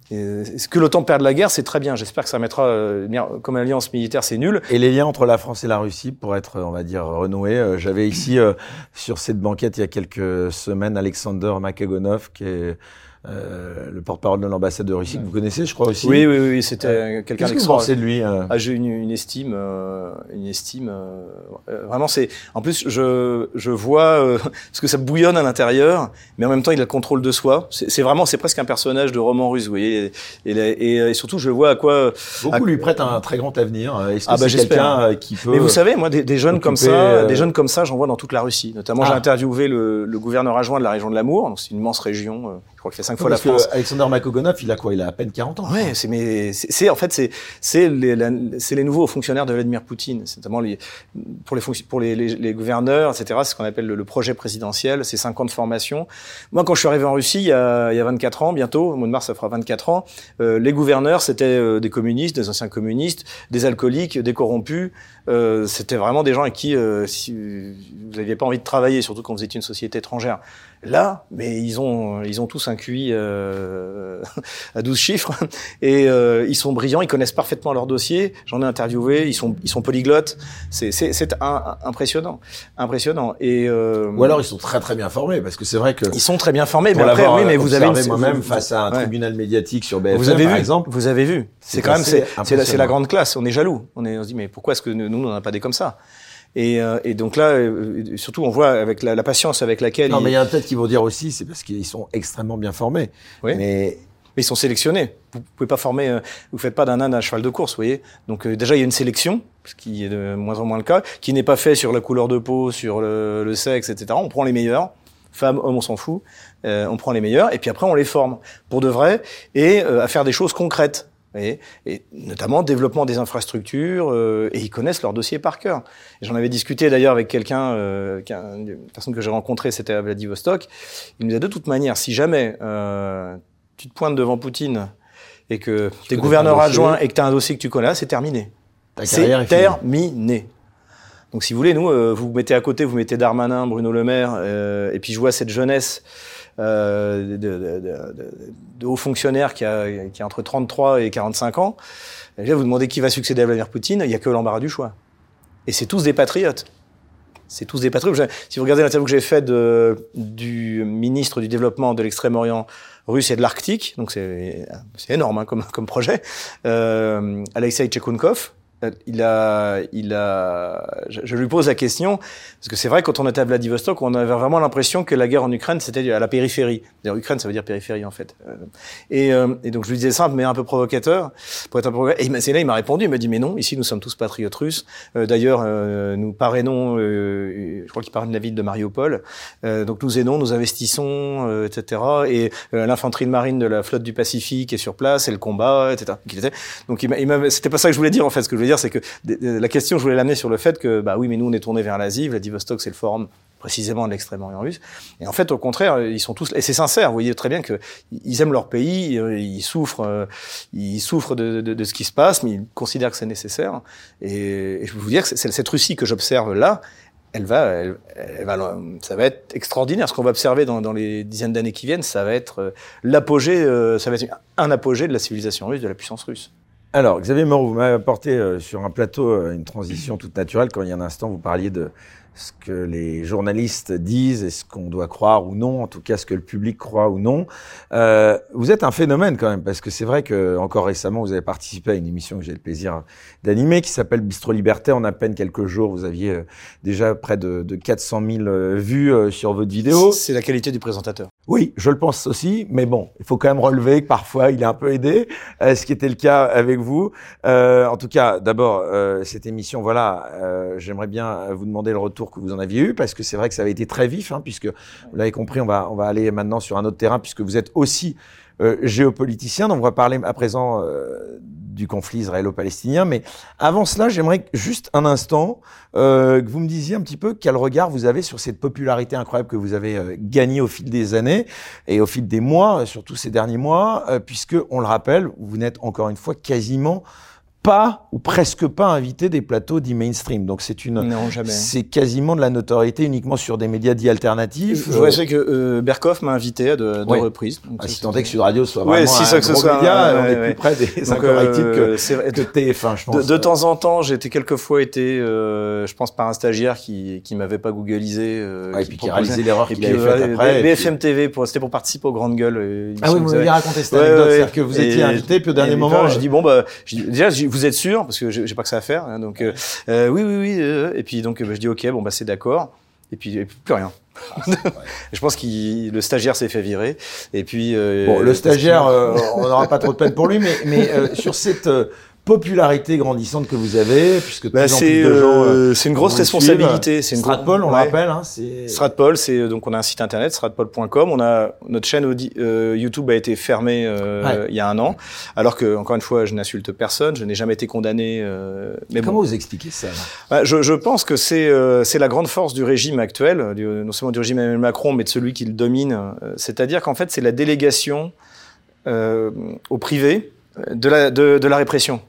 Est-ce que l'OTAN perde la guerre, c'est très bien. J'espère que ça mettra euh, comme alliance militaire, c'est nul. Et les liens entre la France et la Russie, pour être, on va dire, renoués. Euh, j'avais ici euh, sur cette banquette il y a quelques semaines Alexander Makagonov, qui est euh, le porte-parole de l'ambassade de Russie que vous connaissez, je crois aussi. Oui, oui, oui, c'était euh, quelqu'un d'extraordinaire. Qu'est-ce que vous pensez de lui euh ah, J'ai une, une estime, une estime. vraiment, c'est. En plus, je je vois parce que ça bouillonne à l'intérieur, mais en même temps, il a le contrôle de soi. C'est vraiment, c'est presque un personnage de roman russe, vous voyez. Et, et, et, surtout, je vois à quoi. Beaucoup lui prêtent un très grand avenir. Est-ce que ah, bah, c'est quelqu'un qui peut Mais vous savez, moi, des, des jeunes comme ça, des jeunes comme ça, j'en vois dans toute la Russie. Notamment, j'ai ah. interviewé le, le gouverneur adjoint de la région de l'Amour. C'est une immense région crois qu'il fait cinq fois la France. Alexander Makogonov, il a quoi? Il a à peine 40 ans. Ouais, c'est mais c'est en fait c'est c'est les c'est les nouveaux fonctionnaires de Vladimir Poutine, c'est notamment les pour les pour les, les, gouverneurs, etc. C'est ce qu'on appelle le, projet présidentiel, c'est 5 ans de formation. Moi, quand je suis arrivé en Russie il y a, il y a 24 ans, bientôt, au mois de mars, ça fera 24 ans, euh, les gouverneurs c'était euh, des communistes, des anciens communistes, des alcooliques, des corrompus. Euh, c'était vraiment des gens avec qui, euh, si vous n'aviez pas envie de travailler, surtout quand vous étiez une société étrangère. Là, mais ils ont, ils ont tous un, QI euh, à 12 chiffres. Et euh, ils sont brillants, ils connaissent parfaitement leur dossier. J'en ai interviewé, ils sont, ils sont polyglottes. C'est, c'est, c'est impressionnant. Impressionnant. Et, euh, Ou alors ils sont très très bien formés, parce que c'est vrai que... Ils sont très bien formés, mais après, oui, mais vous avez... moi-même face à un tribunal médiatique sur BFM, vous avez par vu, exemple. Vous avez vu. C'est, quand même, c'est, c'est la, grande classe. On est jaloux. On, est, on se dit, mais pourquoi est-ce que nous, on n'a pas des comme ça? Et, euh, et, donc là, euh, surtout, on voit avec la, la patience avec laquelle. Non, mais il y a peut-être qui vont dire aussi, c'est parce qu'ils sont extrêmement bien formés. Oui. Mais mais ils sont sélectionnés. Vous pouvez pas former, euh, vous faites pas d'un âne un cheval de course, vous voyez. Donc déjà il y a une sélection, ce qui est de moins en moins le cas, qui n'est pas fait sur la couleur de peau, sur le, le sexe, etc. On prend les meilleurs, femmes, hommes, on s'en fout. Euh, on prend les meilleurs et puis après on les forme pour de vrai et à faire des choses concrètes et, et, notamment développement des infrastructures, euh, et ils connaissent leur dossier par cœur. J'en avais discuté d'ailleurs avec quelqu'un, euh, une personne que j'ai rencontrée, c'était à Vladivostok. Il nous disait de toute manière, si jamais euh, tu te pointes devant Poutine et que tu es gouverneur adjoint et que tu as un dossier que tu connais, c'est terminé. C'est terminé. Donc si vous voulez, nous, vous, vous mettez à côté, vous mettez Darmanin, Bruno Le Maire, et puis je vois cette jeunesse euh, de, de, de, de, hauts fonctionnaires qui a, qui a entre 33 et 45 ans. Et là, vous demandez qui va succéder à Vladimir Poutine, il n'y a que l'embarras du choix. Et c'est tous des patriotes. C'est tous des patriotes. Si vous regardez l'interview que j'ai faite du ministre du développement de l'extrême-orient russe et de l'Arctique, donc c'est énorme hein, comme, comme projet, euh, Alexei Tchekounkov, euh, il a, il a, je, lui pose la question parce que c'est vrai quand on était à Vladivostok, on avait vraiment l'impression que la guerre en Ukraine c'était à la périphérie. D'ailleurs, Ukraine, ça veut dire périphérie en fait. Euh, et, euh, et, donc je lui disais simple mais un peu provocateur pour être un peu. Et c'est là il m'a répondu, il m'a dit mais non, ici nous sommes tous patriotes russes. D'ailleurs, nous parrainons, je crois qu'il parraine la ville de Mariupol. donc nous aidons, nous investissons, etc. Et l'infanterie de marine de la flotte du Pacifique est sur place, et le combat, etc. Donc il m'a, c'était pas ça que je voulais dire en fait. Ce que je dire, c'est que la question, je voulais l'amener sur le fait que, bah oui, mais nous, on est tourné vers l'Asie. Vladivostok, c'est le forum précisément de l'extrême-orient russe. Et en fait, au contraire, ils sont tous, et c'est sincère, vous voyez très bien que ils aiment leur pays, ils souffrent, euh, ils souffrent de, de, ce qui se passe, mais ils considèrent que c'est nécessaire. Et, je peux vous dire que cette Russie que j'observe là, elle va, elle, va, ça va être extraordinaire. Ce qu'on va observer dans, dans les dizaines d'années qui viennent, ça va être euh, l'apogée, euh, ça va être un apogée de la civilisation russe, de la puissance russe. Alors, Xavier Moreau, vous m'avez apporté euh, sur un plateau euh, une transition toute naturelle. Quand il y a un instant, vous parliez de ce que les journalistes disent et ce qu'on doit croire ou non, en tout cas ce que le public croit ou non. Euh, vous êtes un phénomène quand même, parce que c'est vrai que encore récemment, vous avez participé à une émission que j'ai le plaisir d'animer, qui s'appelle Bistro Liberté. En à peine quelques jours, vous aviez euh, déjà près de, de 400 000 euh, vues euh, sur votre vidéo. C'est la qualité du présentateur. Oui, je le pense aussi, mais bon, il faut quand même relever que parfois il est un peu aidé, ce qui était le cas avec vous. en tout cas, d'abord, cette émission, voilà, j'aimerais bien vous demander le retour que vous en aviez eu, parce que c'est vrai que ça avait été très vif, hein, puisque vous l'avez compris, on va, on va aller maintenant sur un autre terrain, puisque vous êtes aussi euh, géopoliticien. Donc on va parler à présent euh, du conflit israélo-palestinien. Mais avant cela, j'aimerais juste un instant euh, que vous me disiez un petit peu quel regard vous avez sur cette popularité incroyable que vous avez euh, gagnée au fil des années et au fil des mois, surtout ces derniers mois, puisque, on le rappelle, vous n'êtes encore une fois quasiment pas ou presque pas invité des plateaux dits mainstream. Donc c'est une, non, jamais. c'est quasiment de la notoriété uniquement sur des médias dits alternatifs. Je vois, que euh, Berkoff m'a invité à deux, reprises. ah, si tant est que Sud Radio soit vraiment si un gros média, on est plus près des incorrectibles euh, que, de TF1, je pense. De, de temps en temps, j'ai été quelques fois été, euh, je pense par un stagiaire qui qui m'avait pas googlisé, euh, et puis qui a réalisé l'erreur qu'il avait faite après. BFM TV, c'était pour participer aux grandes gueules. Euh, ah oui, vous m'avez raconté cette anecdote, c'est-à-dire que vous étiez invité, puis au dernier moment, je dis bon bah, déjà vous êtes sûr parce que j'ai pas que ça à faire. Hein, donc euh, euh, oui, oui, oui. Euh, et puis donc bah, je dis ok, bon bah c'est d'accord. Et puis, plus rien. Ah, je pense que le stagiaire s'est fait virer. Et puis bon, le stagiaire, on n'aura pas trop de peine pour lui, mais, mais sur cette popularité grandissante que vous avez, puisque bah, c'est euh, c'est une grosse responsabilité. C'est une Stratpol, on le rappelle. Hein, Stratpol, c'est donc on a un site internet stratpol.com. On a notre chaîne euh, YouTube a été fermée euh, il y a un an, alors que encore une fois, je n'insulte personne, je n'ai jamais été condamné. Euh, mais comment vous expliquez ça bah, je, je, pense que c'est c'est la grande force du régime actuel, du, non seulement du régime Emmanuel Macron, mais de celui qui le domine. C'est-à-dire qu'en fait, c'est la délégation au privé de la, de, de la répression.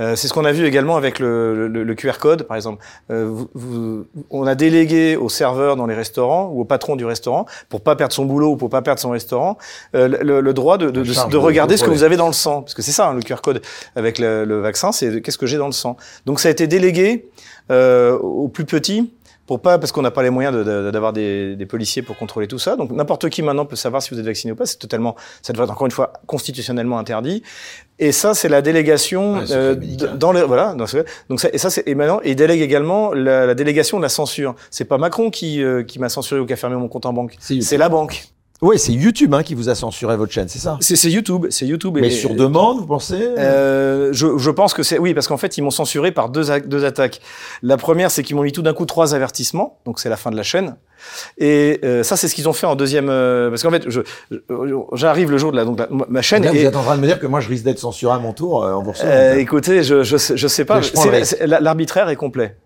Euh, c'est ce qu'on a vu également avec le, le, le QR code, par exemple. Euh, vous, vous, on a délégué au serveur dans les restaurants ou au patron du restaurant, pour pas perdre son boulot ou pour pas perdre son restaurant, euh, le, le, droit de, de, de, de regarder ce que vous avez dans le sang. Parce que c'est ça, hein, le QR code avec le, le vaccin, c'est qu'est-ce que j'ai dans le sang. Donc ça a été délégué euh, aux plus petits pour pas parce qu'on n'a pas les moyens d'avoir de, de, des, des, policiers pour contrôler tout ça. Donc n'importe qui maintenant peut savoir si vous êtes vacciné ou pas. C'est totalement, ça devrait être encore une fois constitutionnellement interdit. Et ça, c'est la délégation Ouais, euh, dans les voilà. Dans ce, donc ça, et ça, c'est et maintenant il délègue également la, la délégation de la censure. C'est pas Macron qui euh, qui m'a censuré ou qui a fermé mon compte en banque. C'est la banque. Oui, c'est YouTube hein, qui vous a censuré votre chaîne, c'est ça? C'est YouTube. C'est YouTube. Mais et- sur demande, vous pensez? Euh, je, je pense que c'est oui parce qu'en fait ils m'ont censuré par deux, a- deux attaques. La première c'est qu'ils m'ont mis tout d'un coup trois avertissements, donc c'est la fin de la chaîne. Et euh, ça c'est ce qu'ils ont fait en deuxième euh, parce qu'en fait j'arrive le jour de la donc la- ma chaîne Là, vous est êtes en train de me dire que moi, je risque d'être censuré à mon tour euh, en vous recevant. euh, écoutez je je sais, je sais pas l'arbitraire est complet.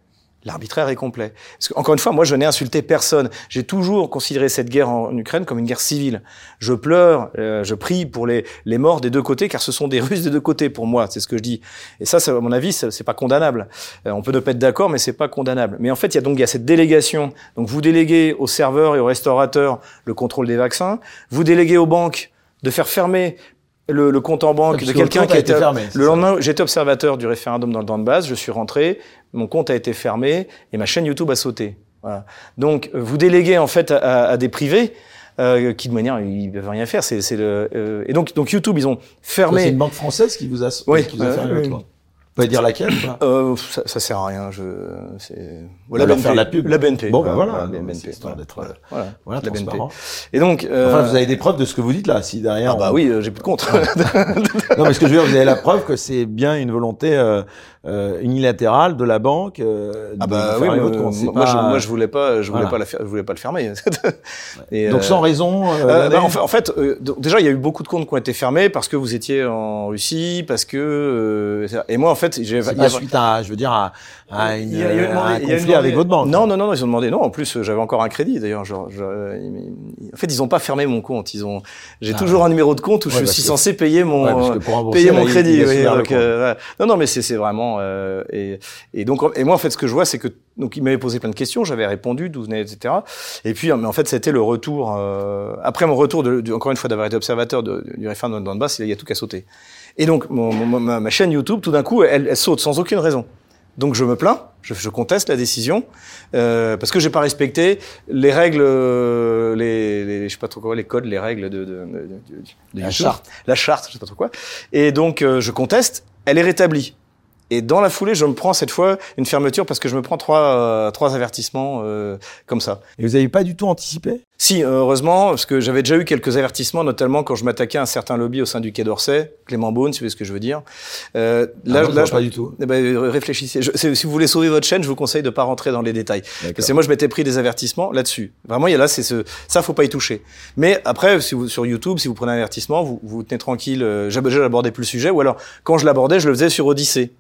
L'arbitraire est complet. Parce que, encore une fois, moi, je n'ai insulté personne. J'ai toujours considéré cette guerre en Ukraine comme une guerre civile. Je pleure, euh, je prie pour les, les morts des deux côtés, car ce sont des Russes des deux côtés, pour moi. C'est ce que je dis. Et ça, ça, à mon avis, c'est pas condamnable. Euh, on peut ne pas être d'accord, mais c'est pas condamnable. Mais en fait, il y a donc il y a cette délégation. Donc, vous déléguez aux serveurs et aux restaurateurs le contrôle des vaccins. Vous déléguez aux banques de faire fermer le, le compte en banque Parce de que quelqu'un qui a été fermé, le lendemain, j'étais observateur du référendum dans le Donbass, je suis rentré, mon compte a été fermé et ma chaîne YouTube a sauté. Voilà. Donc, euh, vous déléguez en fait à, à- des privés euh, qui de manière ils peuvent rien faire. C'est, le euh, et donc donc YouTube ils ont Ça, C'est fermé. une banque française qui vous a, Oui, qui vous a euh, fermé. Vous pouvez dire laquelle Euh, ça, ça sert à rien. Je c'est va leur faire la pub. La BNP. Bon, ben voilà. la BNP. histoire d'être, Voilà, euh, voilà, Voilà, la BNP. transparent. Et donc euh, Enfin, vous avez des preuves de ce que vous dites là. Si derrière. ah bah on- oui, euh, j'ai plus de compte. Non, mais ce que je veux dire, vous avez la preuve que c'est bien une volonté euh, euh, unilatérale de la banque euh, Ah bah oui, votre moi, moi, je, pas- moi je voulais pas, je voulais Voilà. pas la faire, je voulais pas le fermer. Et, Donc euh, sans raison. euh, Euh, bah, en fait, en fait, euh, donc, déjà, il y a eu beaucoup de comptes qui ont été fermés parce que vous étiez en Russie, parce que euh, et moi, en fait, j'ai y a- pas suite à, je veux dire, à, à une, il y a- il y a à demandé- un il y a conflit demandé- avec votre banque. Non, non, non, ils ont demandé. Non, en plus, euh, j'avais encore un crédit. D'ailleurs, genre, euh, en fait, ils ont pas fermé mon compte. Ils ont, j'ai Ah, toujours un numéro de compte où Ouais, je parce suis censé payer mon, Ouais, payer mon crédit. euh, non, non, mais c'est, c'est euh, et, et donc et moi en fait ce que je vois c'est que donc il m'avait posé plein de questions, j'avais répondu d'où venait etc. Et puis mais en fait c'était le retour euh, après mon retour de, de- encore une fois d'avoir été observateur de, du référendum dans le Donbass, il y a tout qu'à sauter. Et donc mon, mon- ma, ma chaîne YouTube tout d'un coup elle, elle saute sans aucune raison. Donc je me plains, je, je conteste la décision euh, parce que j'ai pas respecté les règles, euh, les, les je sais pas trop quoi, les codes, les règles de, de, de- de- de La YouTube. charte. la charte, je sais pas trop quoi. Et donc euh, je conteste, elle est rétablie. Et dans la foulée, je me prends cette fois une fermeture parce que je me prends trois euh, trois avertissements euh, comme ça. Et vous n'avez pas du tout anticipé? Si, heureusement, parce que j'avais déjà eu quelques avertissements, notamment quand je m'attaquais à un certain lobby au sein du Quai d'Orsay, Clément Beaune, si vous voyez ce que je veux dire. Euh, là, là, non, là, je pas du tout. eh ben, réfléchissez. Je- c'est- si vous voulez sauver votre chaîne, je vous conseille de pas rentrer dans les détails. Parce que moi, je m'étais pris des avertissements là-dessus. Vraiment, il y a là, c'est ce, ça, faut pas y toucher. Mais après, si vous, sur YouTube, si vous prenez un avertissement, vous, vous tenez tranquille. Euh, j'ab- J'abordais plus le sujet, ou alors, quand je l'abordais, je le faisais sur Odyssée.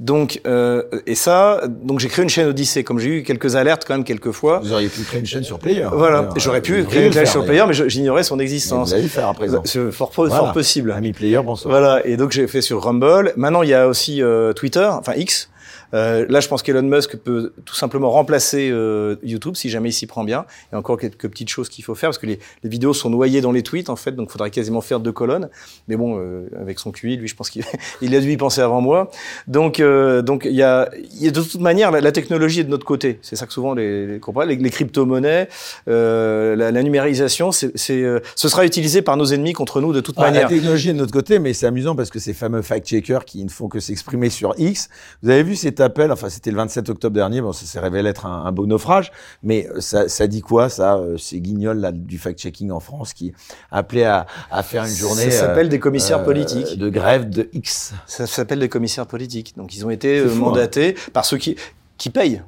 Donc, euh, et ça, donc j'ai créé une chaîne Odyssée, comme j'ai eu quelques alertes quand même quelques fois. Vous auriez pu créer une chaîne sur Player. Voilà, j'aurais pu créer une chaîne sur Player, mais j'ignorais son Mais existence. Vous allez le faire à présent. C'est fort, fort Voilà. possible. Ami Player, bonsoir. Voilà, et donc j'ai fait sur Rumble. Maintenant, il y a aussi euh, Twitter, enfin X. Euh, là, je pense qu'Elon Musk peut tout simplement remplacer euh, YouTube si jamais il s'y prend bien. Il y a encore quelques petites choses qu'il faut faire parce que les, les vidéos sont noyées dans les tweets en fait, donc il faudrait quasiment faire deux colonnes. Mais bon, euh, avec son QI, lui, je pense qu'il il a dû y penser avant moi. Donc, euh, donc il y a, il y a de toute manière la, la technologie est de notre côté. C'est ça que souvent les, les, les, les crypto-monnaies, euh, la, la numérisation, c'est, c'est, euh, ce sera utilisé par nos ennemis contre nous de toute Ah, manière. La technologie est de notre côté, mais c'est amusant parce que ces fameux fact-checkers qui ne font que s'exprimer sur X, vous avez vu cet appel, enfin c'était le 27 octobre dernier, bon ça s'est révélé être un, un beau naufrage, mais euh, ça, ça dit quoi ça euh, Ces guignols là, du fact-checking en France qui appelaient à, à faire une journée Ça s'appelle euh, des commissaires euh, politiques. de grève de X. Ça s'appelle des commissaires politiques. Donc ils ont été euh, fou, mandatés par ceux qui, qui payent.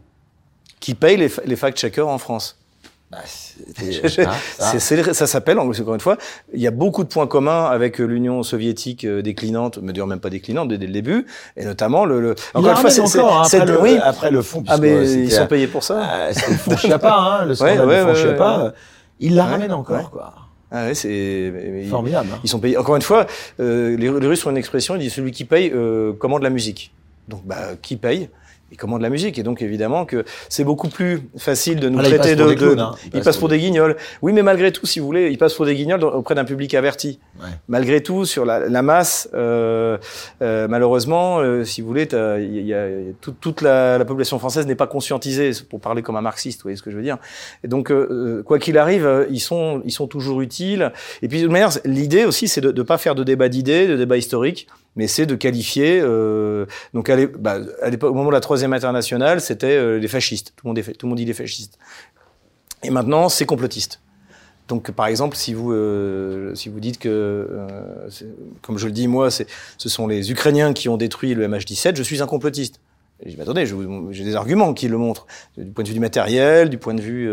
Qui payent les, les fact-checkers en France. Bah, hein, ça. C'est- c'est- ça s'appelle, encore une fois, il y a beaucoup de points communs avec euh, l'Union soviétique euh, déclinante, mais d'ailleurs même pas déclinante dès, dès le début, et notamment le... le Il la ramène c'est- encore, hein, c'est- après, c'est- le, oui. après le fond, Ah mais ils sont payés pour ça. Ah, c'était le fond hein, le scandale ouais, ouais, ouais. euh, Il la Ouais, ramène encore, ouais. quoi. Ah ouais, c'est formidable. Hein. Ils sont payés. Encore une fois, euh, les, les, Russes ont une expression. Ils disent celui qui paye euh, commande la musique. Donc, bah, qui paye? Il commande la musique. Et donc, évidemment, que c'est beaucoup plus facile de nous voilà, traiter de. pour des clowns, de- hein. il passe pour des guignols. Oui, mais malgré tout, si vous voulez, il passe pour des guignols auprès d'un public averti. Ouais. Malgré tout, sur la, la masse, euh, euh, malheureusement, euh, si vous voulez, il y y a- toute, toute la, la population française n'est pas conscientisée, pour parler comme un marxiste, vous voyez ce que je veux dire. Et donc, euh, euh, quoi qu'il arrive, euh, ils sont, ils sont toujours utiles. Et puis, de toute manière, l'idée aussi, c'est de ne pas faire de débat d'idées, de débat historique, mais c'est de qualifier. Euh, donc, bah, à l'époque, au moment de la troisième internationale, c'était euh, les fascistes. Tout le monde, dit les fascistes. Et maintenant, c'est complotiste. Donc, par exemple, si vous euh, si vous dites que, euh, comme je le dis moi, ce sont les Ukrainiens qui ont détruit le MH17, je suis un complotiste. Et je j'ai des arguments qui le montrent, du point de vue du matériel, du point de vue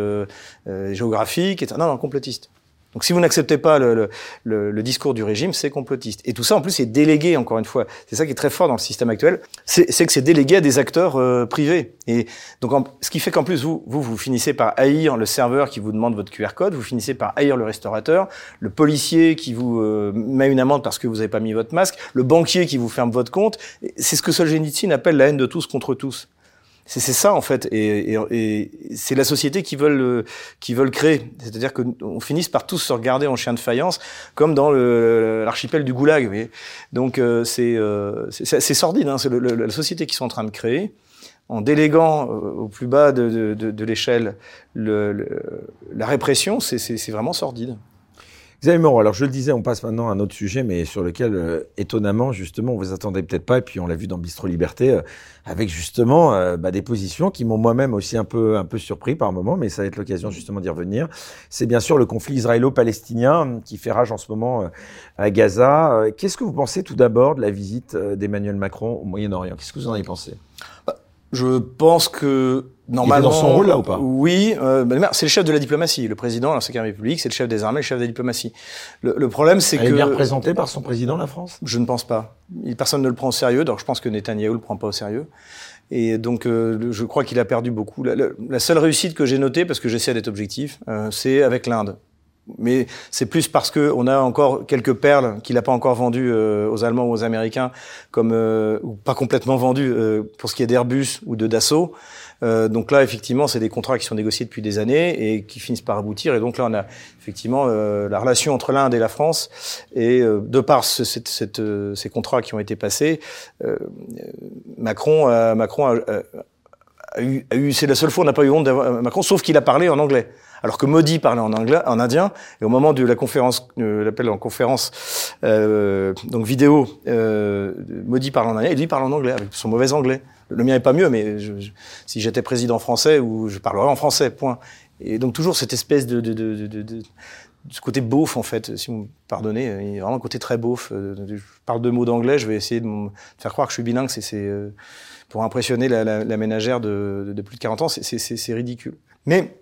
géographique, etc. Non, non, complotiste. Donc, si vous n'acceptez pas le, le, le, discours du régime, c'est complotiste. Et tout ça, en plus, c'est délégué, encore une fois. C'est ça qui est très fort dans le système actuel, c'est que c'est délégué à des acteurs euh, privés. Et donc, en- ce qui fait qu'en plus, vous, vous, vous finissez par haïr le serveur qui vous demande votre QR code, vous finissez par haïr le restaurateur, le policier qui vous euh, met une amende parce que vous n'avez pas mis votre masque, le banquier qui vous ferme votre compte. C'est ce que Solzhenitsyn appelle la haine de tous contre tous. C'est ça en fait, et, et, et c'est la société qui veulent euh, qui veulent créer. C'est-à-dire que on finisse par tous se regarder en chien de faïence, comme dans l'archipel du Goulag. Donc euh, c'est euh, sordide. Hein, c'est la société qu'ils sont en train de créer en déléguant euh, au plus bas de, de, de, de l'échelle le, le- la répression. C'est vraiment sordide. Xavier Moreau, alors je le disais, on passe maintenant à un autre sujet, mais sur lequel, euh, étonnamment, justement, on vous attendait peut-être pas, et puis on l'a vu dans Bistro Liberté, euh, avec justement euh, bah, des positions qui m'ont moi-même aussi un peu, un peu surpris par moment, mais ça va être l'occasion justement d'y revenir. C'est bien sûr le conflit israélo-palestinien euh, qui fait rage en ce moment euh, à Gaza. Qu'est-ce que vous pensez tout d'abord de la visite d'Emmanuel Macron au Moyen-Orient? Qu'est-ce que vous en avez pensé? Je pense que normalement. dans son rôle, là, ou pas? Oui, euh, c'est le chef de la diplomatie. Le président de la Cinquième République, c'est le chef des armées, le chef de la diplomatie. Le, le problème, c'est Elle que est bien représentée par son président, la France? Je ne pense pas. Il- Personne ne le prend au sérieux. Donc je pense que Netanyahou le prend pas au sérieux. Et donc euh, je crois qu'il a perdu beaucoup. La, la- la seule réussite que j'ai notée, parce que j'essaie d'être objectif, euh, c'est avec l'Inde. Mais c'est plus parce que on a encore quelques perles qu'il n'a pas encore vendues euh, aux Allemands ou aux Américains, comme euh, ou pas complètement vendues euh, pour ce qui est d'Airbus ou de Dassault. Donc là, effectivement, c'est des contrats qui sont négociés depuis des années et qui finissent par aboutir. Et donc là, on a effectivement la relation entre l'Inde et la France. Et de par ces contrats qui ont été passés, Macron, a- eu, eu c'est la seule fois où on n'a pas eu honte d'avoir Macron, sauf qu'il a parlé en anglais. Alors que Modi parlait en anglais, en indien, et au moment de la conférence, euh, l'appel en conférence, euh, donc vidéo, euh, Modi parle en indien, et lui parle en anglais, avec son mauvais anglais. Le mien est pas mieux, mais je- je- si j'étais président français, ou je parlerais en français, point. Et donc toujours cette espèce de, de, de, de, ce côté beauf en fait, si vous me pardonnez, il y a vraiment un côté très beauf. Euh, Je parle deux mots d'anglais, je vais essayer de me faire croire que je suis bilingue, c'est euh, pour impressionner la, la, la ménagère de, de, de plus de 40 ans, c'est ridicule. Mais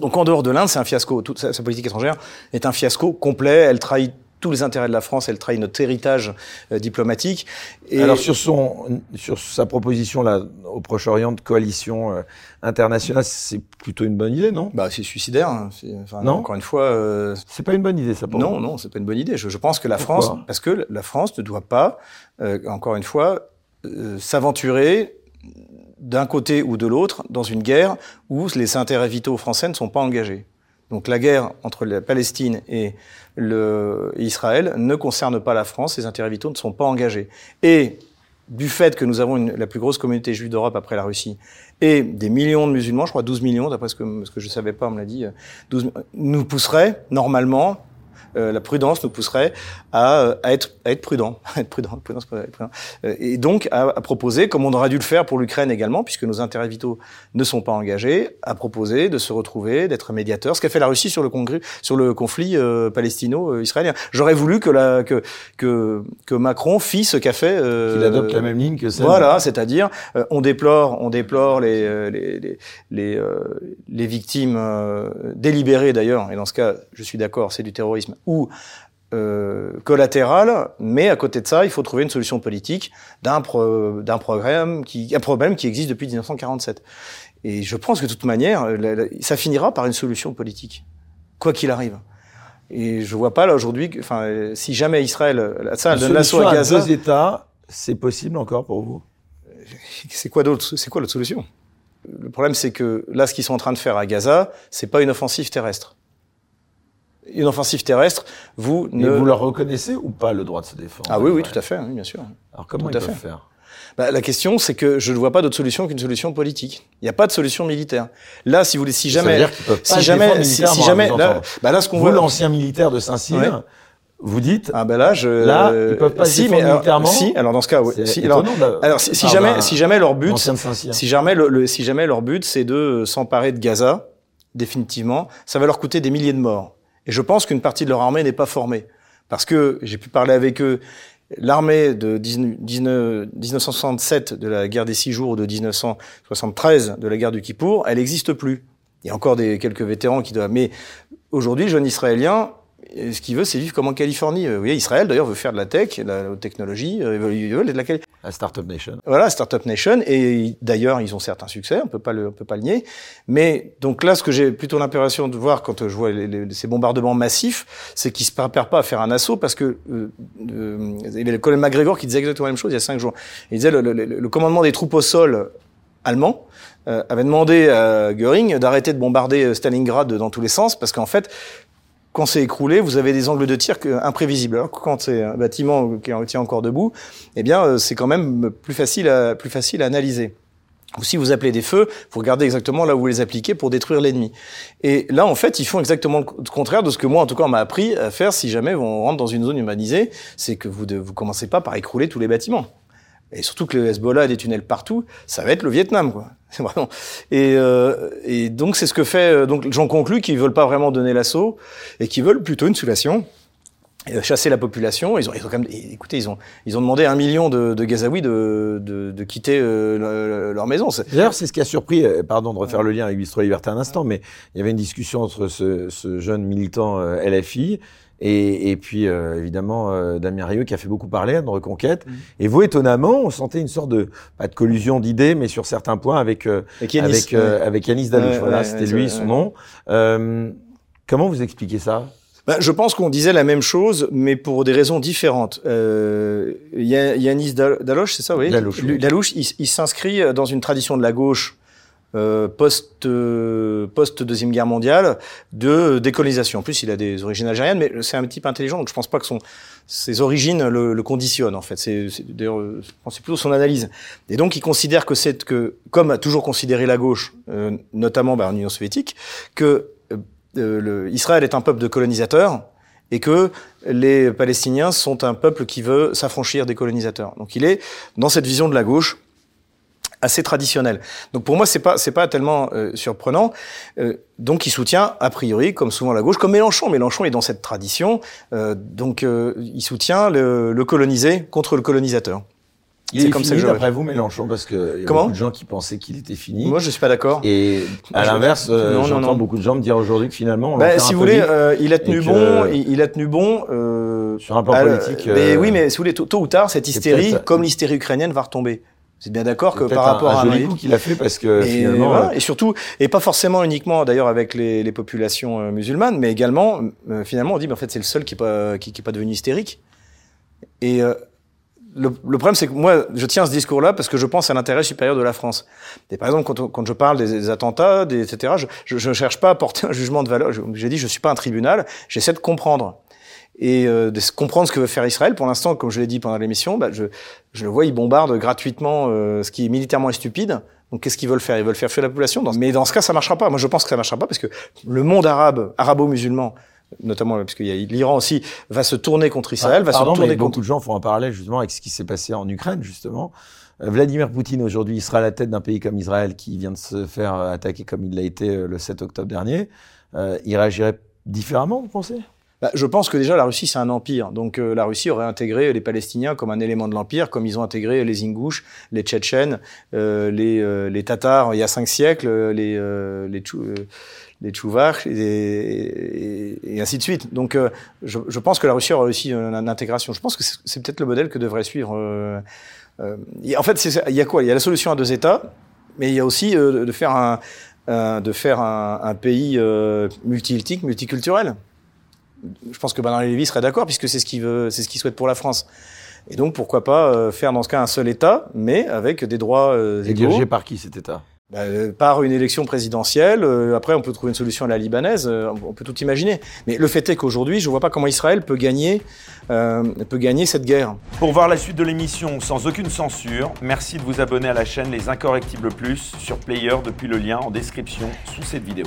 donc en dehors de l'Inde, c'est un fiasco. Toute sa, sa politique étrangère est un fiasco complet. Elle trahit tous les intérêts de la France, elle trahit notre héritage euh, diplomatique. Et Alors sur son sur sa proposition là au Proche-Orient de coalition euh, internationale, c'est plutôt une bonne idée, non? Bah, c'est suicidaire. hein. C'est- Enfin, Non? Encore une fois, euh, C'est pas une bonne idée ça pour non, vous? non, c'est pas une bonne idée. Je, je pense que la Pourquoi? France, parce que la France ne doit pas, encore une fois, s'aventurer d'un côté ou de l'autre dans une guerre où les intérêts vitaux français ne sont pas engagés. Donc la guerre entre la Palestine et le, Israël ne concerne pas la France, les intérêts vitaux ne sont pas engagés. Et du fait que nous avons la plus grosse communauté juive d'Europe après la Russie et des millions de musulmans, je crois 12 millions, d'après ce que, ce que je savais pas, on me l'a dit, euh, 12, nous pousserait normalement euh, la prudence nous pousserait à, euh, à être, à être prudent, à être prudent, prudence, prudent. Euh, et donc à, à proposer, comme on aurait dû le faire pour l'Ukraine également, puisque nos intérêts vitaux ne sont pas engagés, à proposer de se retrouver, d'être médiateur, ce qu'a fait la Russie sur le, congrès, sur le conflit euh, palestino-israélien. J'aurais voulu que, la, que, que, que Macron fit ce qu'a fait. Euh, Qu'il adopte la même ligne que celle. voilà, c'est-à-dire euh, on déplore, on déplore les les les les, euh, les victimes euh, délibérées d'ailleurs, et dans ce cas, je suis d'accord, c'est du terrorisme ou euh, collatéral, mais à côté de ça, il faut trouver une solution politique d'un pro- d'un programme qui un problème qui existe depuis 1947. Et je pense que de toute manière, la- la- ça finira par une solution politique, quoi qu'il arrive. Et je vois pas là aujourd'hui, enfin, si jamais Israël, ça, donne l'assaut à Gaza. deux États, c'est possible encore pour vous? C'est quoi d'autre C'est quoi l'autre solution? Le problème, c'est que là, ce qu'ils sont en train de faire à Gaza, c'est pas une offensive terrestre. Une offensive terrestre, vous ne. vous leur reconnaissez ou pas le droit de se défendre Ah oui, oui, tout à fait, bien sûr. Alors comment ils peuvent faire? Bah, la question, c'est que je ne vois pas d'autre solution qu'une solution politique. Il n'y a pas de solution militaire. Là, si vous voulez, si jamais, si jamais, si, jamais, là, bah là, ce qu'on voit, l'ancien militaire de Saint-Cyr. Vous dites ah ben là je là ils peuvent pas si, mais militairement si alors dans ce cas oui. si, alors, alors si, ah jamais si jamais leur but si jamais le, si jamais leur but c'est de s'emparer de Gaza définitivement ça va leur coûter des milliers de morts et je pense qu'une partie de leur armée n'est pas formée parce que j'ai pu parler avec eux L'armée de 1967 de la guerre des six jours ou de 1973 de la guerre du Kippour, elle n'existe plus. Il y a encore des, quelques vétérans qui doivent... Mais aujourd'hui, jeune Israélien, ce qu'il veut, c'est vivre comme en Californie. Vous voyez, Israël, d'ailleurs, veut faire de la tech, de la technologie, il veut de la la Startup Nation. Voilà, Startup Nation. Et d'ailleurs, ils ont certains succès, on peut pas le, on peut pas le nier. Mais donc là, ce que j'ai plutôt l'impression de voir quand je vois ces bombardements massifs, c'est qu'ils se préparent pas à faire un assaut parce que euh, euh, il y avait le colonel McGregor qui disait exactement la même chose il y a cinq jours. Il disait le, le, commandement des troupes au sol allemand euh, avait demandé à Göring d'arrêter de bombarder Stalingrad dans tous les sens parce qu'en fait quand c'est écroulé, vous avez des angles de tir imprévisibles. Alors quand c'est un bâtiment qui tient encore debout, eh bien, euh, c'est quand même plus facile à, plus facile à analyser. Ou si vous appelez des feux, vous regardez exactement là où vous les appliquez pour détruire l'ennemi. Et là, en fait, ils font exactement le contraire de ce que moi, en tout cas, on m'a appris à faire si jamais on rentre dans une zone humanisée. C'est que vous ne vous commencez pas par écrouler tous les bâtiments et surtout que le Hezbollah a des tunnels partout, ça va être le Vietnam, quoi. Vraiment. Et, euh, et donc c'est ce que fait. Euh, donc j'en conclus qu'ils veulent pas vraiment donner l'assaut et qu'ils veulent plutôt une soulation, euh, chasser la population. Ils ont, ils ont quand même, écoutez, ils ont, ils ont demandé à un million de, de Gazaouis de, de, de quitter euh, leur maison. D'ailleurs, c'est ce qui a surpris. Pardon de refaire le lien avec Bistro Liberté un instant, mais il y avait une discussion entre ce, ce jeune militant LFI et, et puis euh, évidemment euh, Damien Rieu qui a fait beaucoup parler de Reconquête. Mmh. Et vous, étonnamment, on sentait une sorte de pas de collusion d'idées, mais sur certains points avec euh, avec Yanis, avec, euh, avec Yanis Dalouche. voilà, c'était lui son nom. comment vous expliquez ça? Bah, je pense qu'on disait la même chose, mais pour des raisons différentes. Euh, Yanis Dalouche, c'est ça, oui? Dalouche, Dalouche il, il s'inscrit dans une tradition de la gauche euh, post euh, post deuxième guerre mondiale de décolonisation. En plus, il a des origines algériennes, mais c'est un type intelligent, donc je pense pas que son ses origines le, le conditionnent en fait. C'est d'ailleurs, euh, c'est plutôt son analyse. Et donc, il considère que c'est que, comme a toujours considéré la gauche, euh, notamment bah, en Union soviétique, que le, Israël est un peuple de colonisateurs et que les Palestiniens sont un peuple qui veut s'affranchir des colonisateurs. Donc, il est dans cette vision de la gauche assez traditionnel. Donc pour moi, c'est pas c'est pas tellement euh, surprenant. Euh, donc il soutient a priori, comme souvent la gauche, comme Mélenchon. Mélenchon est dans cette tradition, euh, donc il soutient le, le, colonisé contre le colonisateur. Il est, comme fini, d'après vous, Mélenchon, parce que y a beaucoup de gens qui pensaient qu'il était fini. Moi, je suis pas d'accord. Et à l'inverse, j'entends beaucoup de gens me dire aujourd'hui que finalement, on bah, si vous voulez, il a tenu bon, il, a tenu bon sur un plan politique. Mais oui, mais si vous voulez, tôt, tôt ou tard, cette hystérie, comme l'hystérie ukrainienne, va retomber. C'est bien d'accord que par rapport un, un joli coup qu'il a fait parce que et, finalement euh, et surtout et pas forcément uniquement d'ailleurs avec les, les, populations euh, musulmanes, mais également euh, finalement on dit mais en fait c'est le seul qui est pas qui, qui est pas devenu hystérique. Et le, le, problème c'est que moi je tiens ce discours-là parce que je pense à l'intérêt supérieur de la France. Et par exemple quand, quand je parle des, attentats, des, etc. Je, je, cherche pas à porter un jugement de valeur. J'ai dit je suis pas un tribunal, j'essaie de comprendre et euh, de comprendre ce que veut faire Israël. Pour l'instant, comme je l'ai dit pendant l'émission, bah, je, je, le vois, ils bombardent gratuitement euh, ce qui est militairement stupide. Donc qu'est-ce qu'ils veulent faire? Ils veulent faire fuir la population? Mais dans ce cas, ça marchera pas. Moi, je pense que ça marchera pas parce que le monde arabe, arabo-musulman, notamment parce qu'il y a l'Iran aussi, va se tourner contre Israël, va se tourner mais Beaucoup de gens font un parallèle justement avec ce qui s'est passé en Ukraine, justement. Euh, Vladimir Poutine aujourd'hui, il sera à la tête d'un pays comme Israël qui vient de se faire attaquer comme il l'a été le 7 octobre dernier. Euh, il réagirait différemment, vous pensez? Bah, je pense que déjà la Russie c'est un empire, donc euh, la Russie aurait intégré les Palestiniens comme un élément de l'empire, comme ils ont intégré les Ingouches, les Tchétchènes, euh, les, euh, les Tatars il y a cinq siècles, les les, les Tchouvars et, et, ainsi de suite. Donc je, je, pense que la Russie aurait aussi une, intégration. Je pense que c'est peut-être le modèle que devrait suivre. en fait, il y a quoi? Il y a la solution à deux États, mais il y a aussi de faire un de faire un, un pays multiethnique, multiculturel. Je pense que Bernard Lévy serait d'accord puisque c'est ce qu'il veut, c'est ce qu'il souhaite pour la France. Et donc pourquoi pas euh, faire dans ce cas un seul État, mais avec des droits euh, Et égaux. dirigé par qui cet État? Bah, euh, par une élection présidentielle. euh, après, on peut trouver une solution à la libanaise. euh, on peut tout imaginer. Mais le fait est qu'aujourd'hui, je vois pas comment Israël peut gagner, euh, peut gagner cette guerre. Pour voir la suite de l'émission sans aucune censure, merci de vous abonner à la chaîne Les Incorrectibles Plus sur Player depuis le lien en description sous cette vidéo.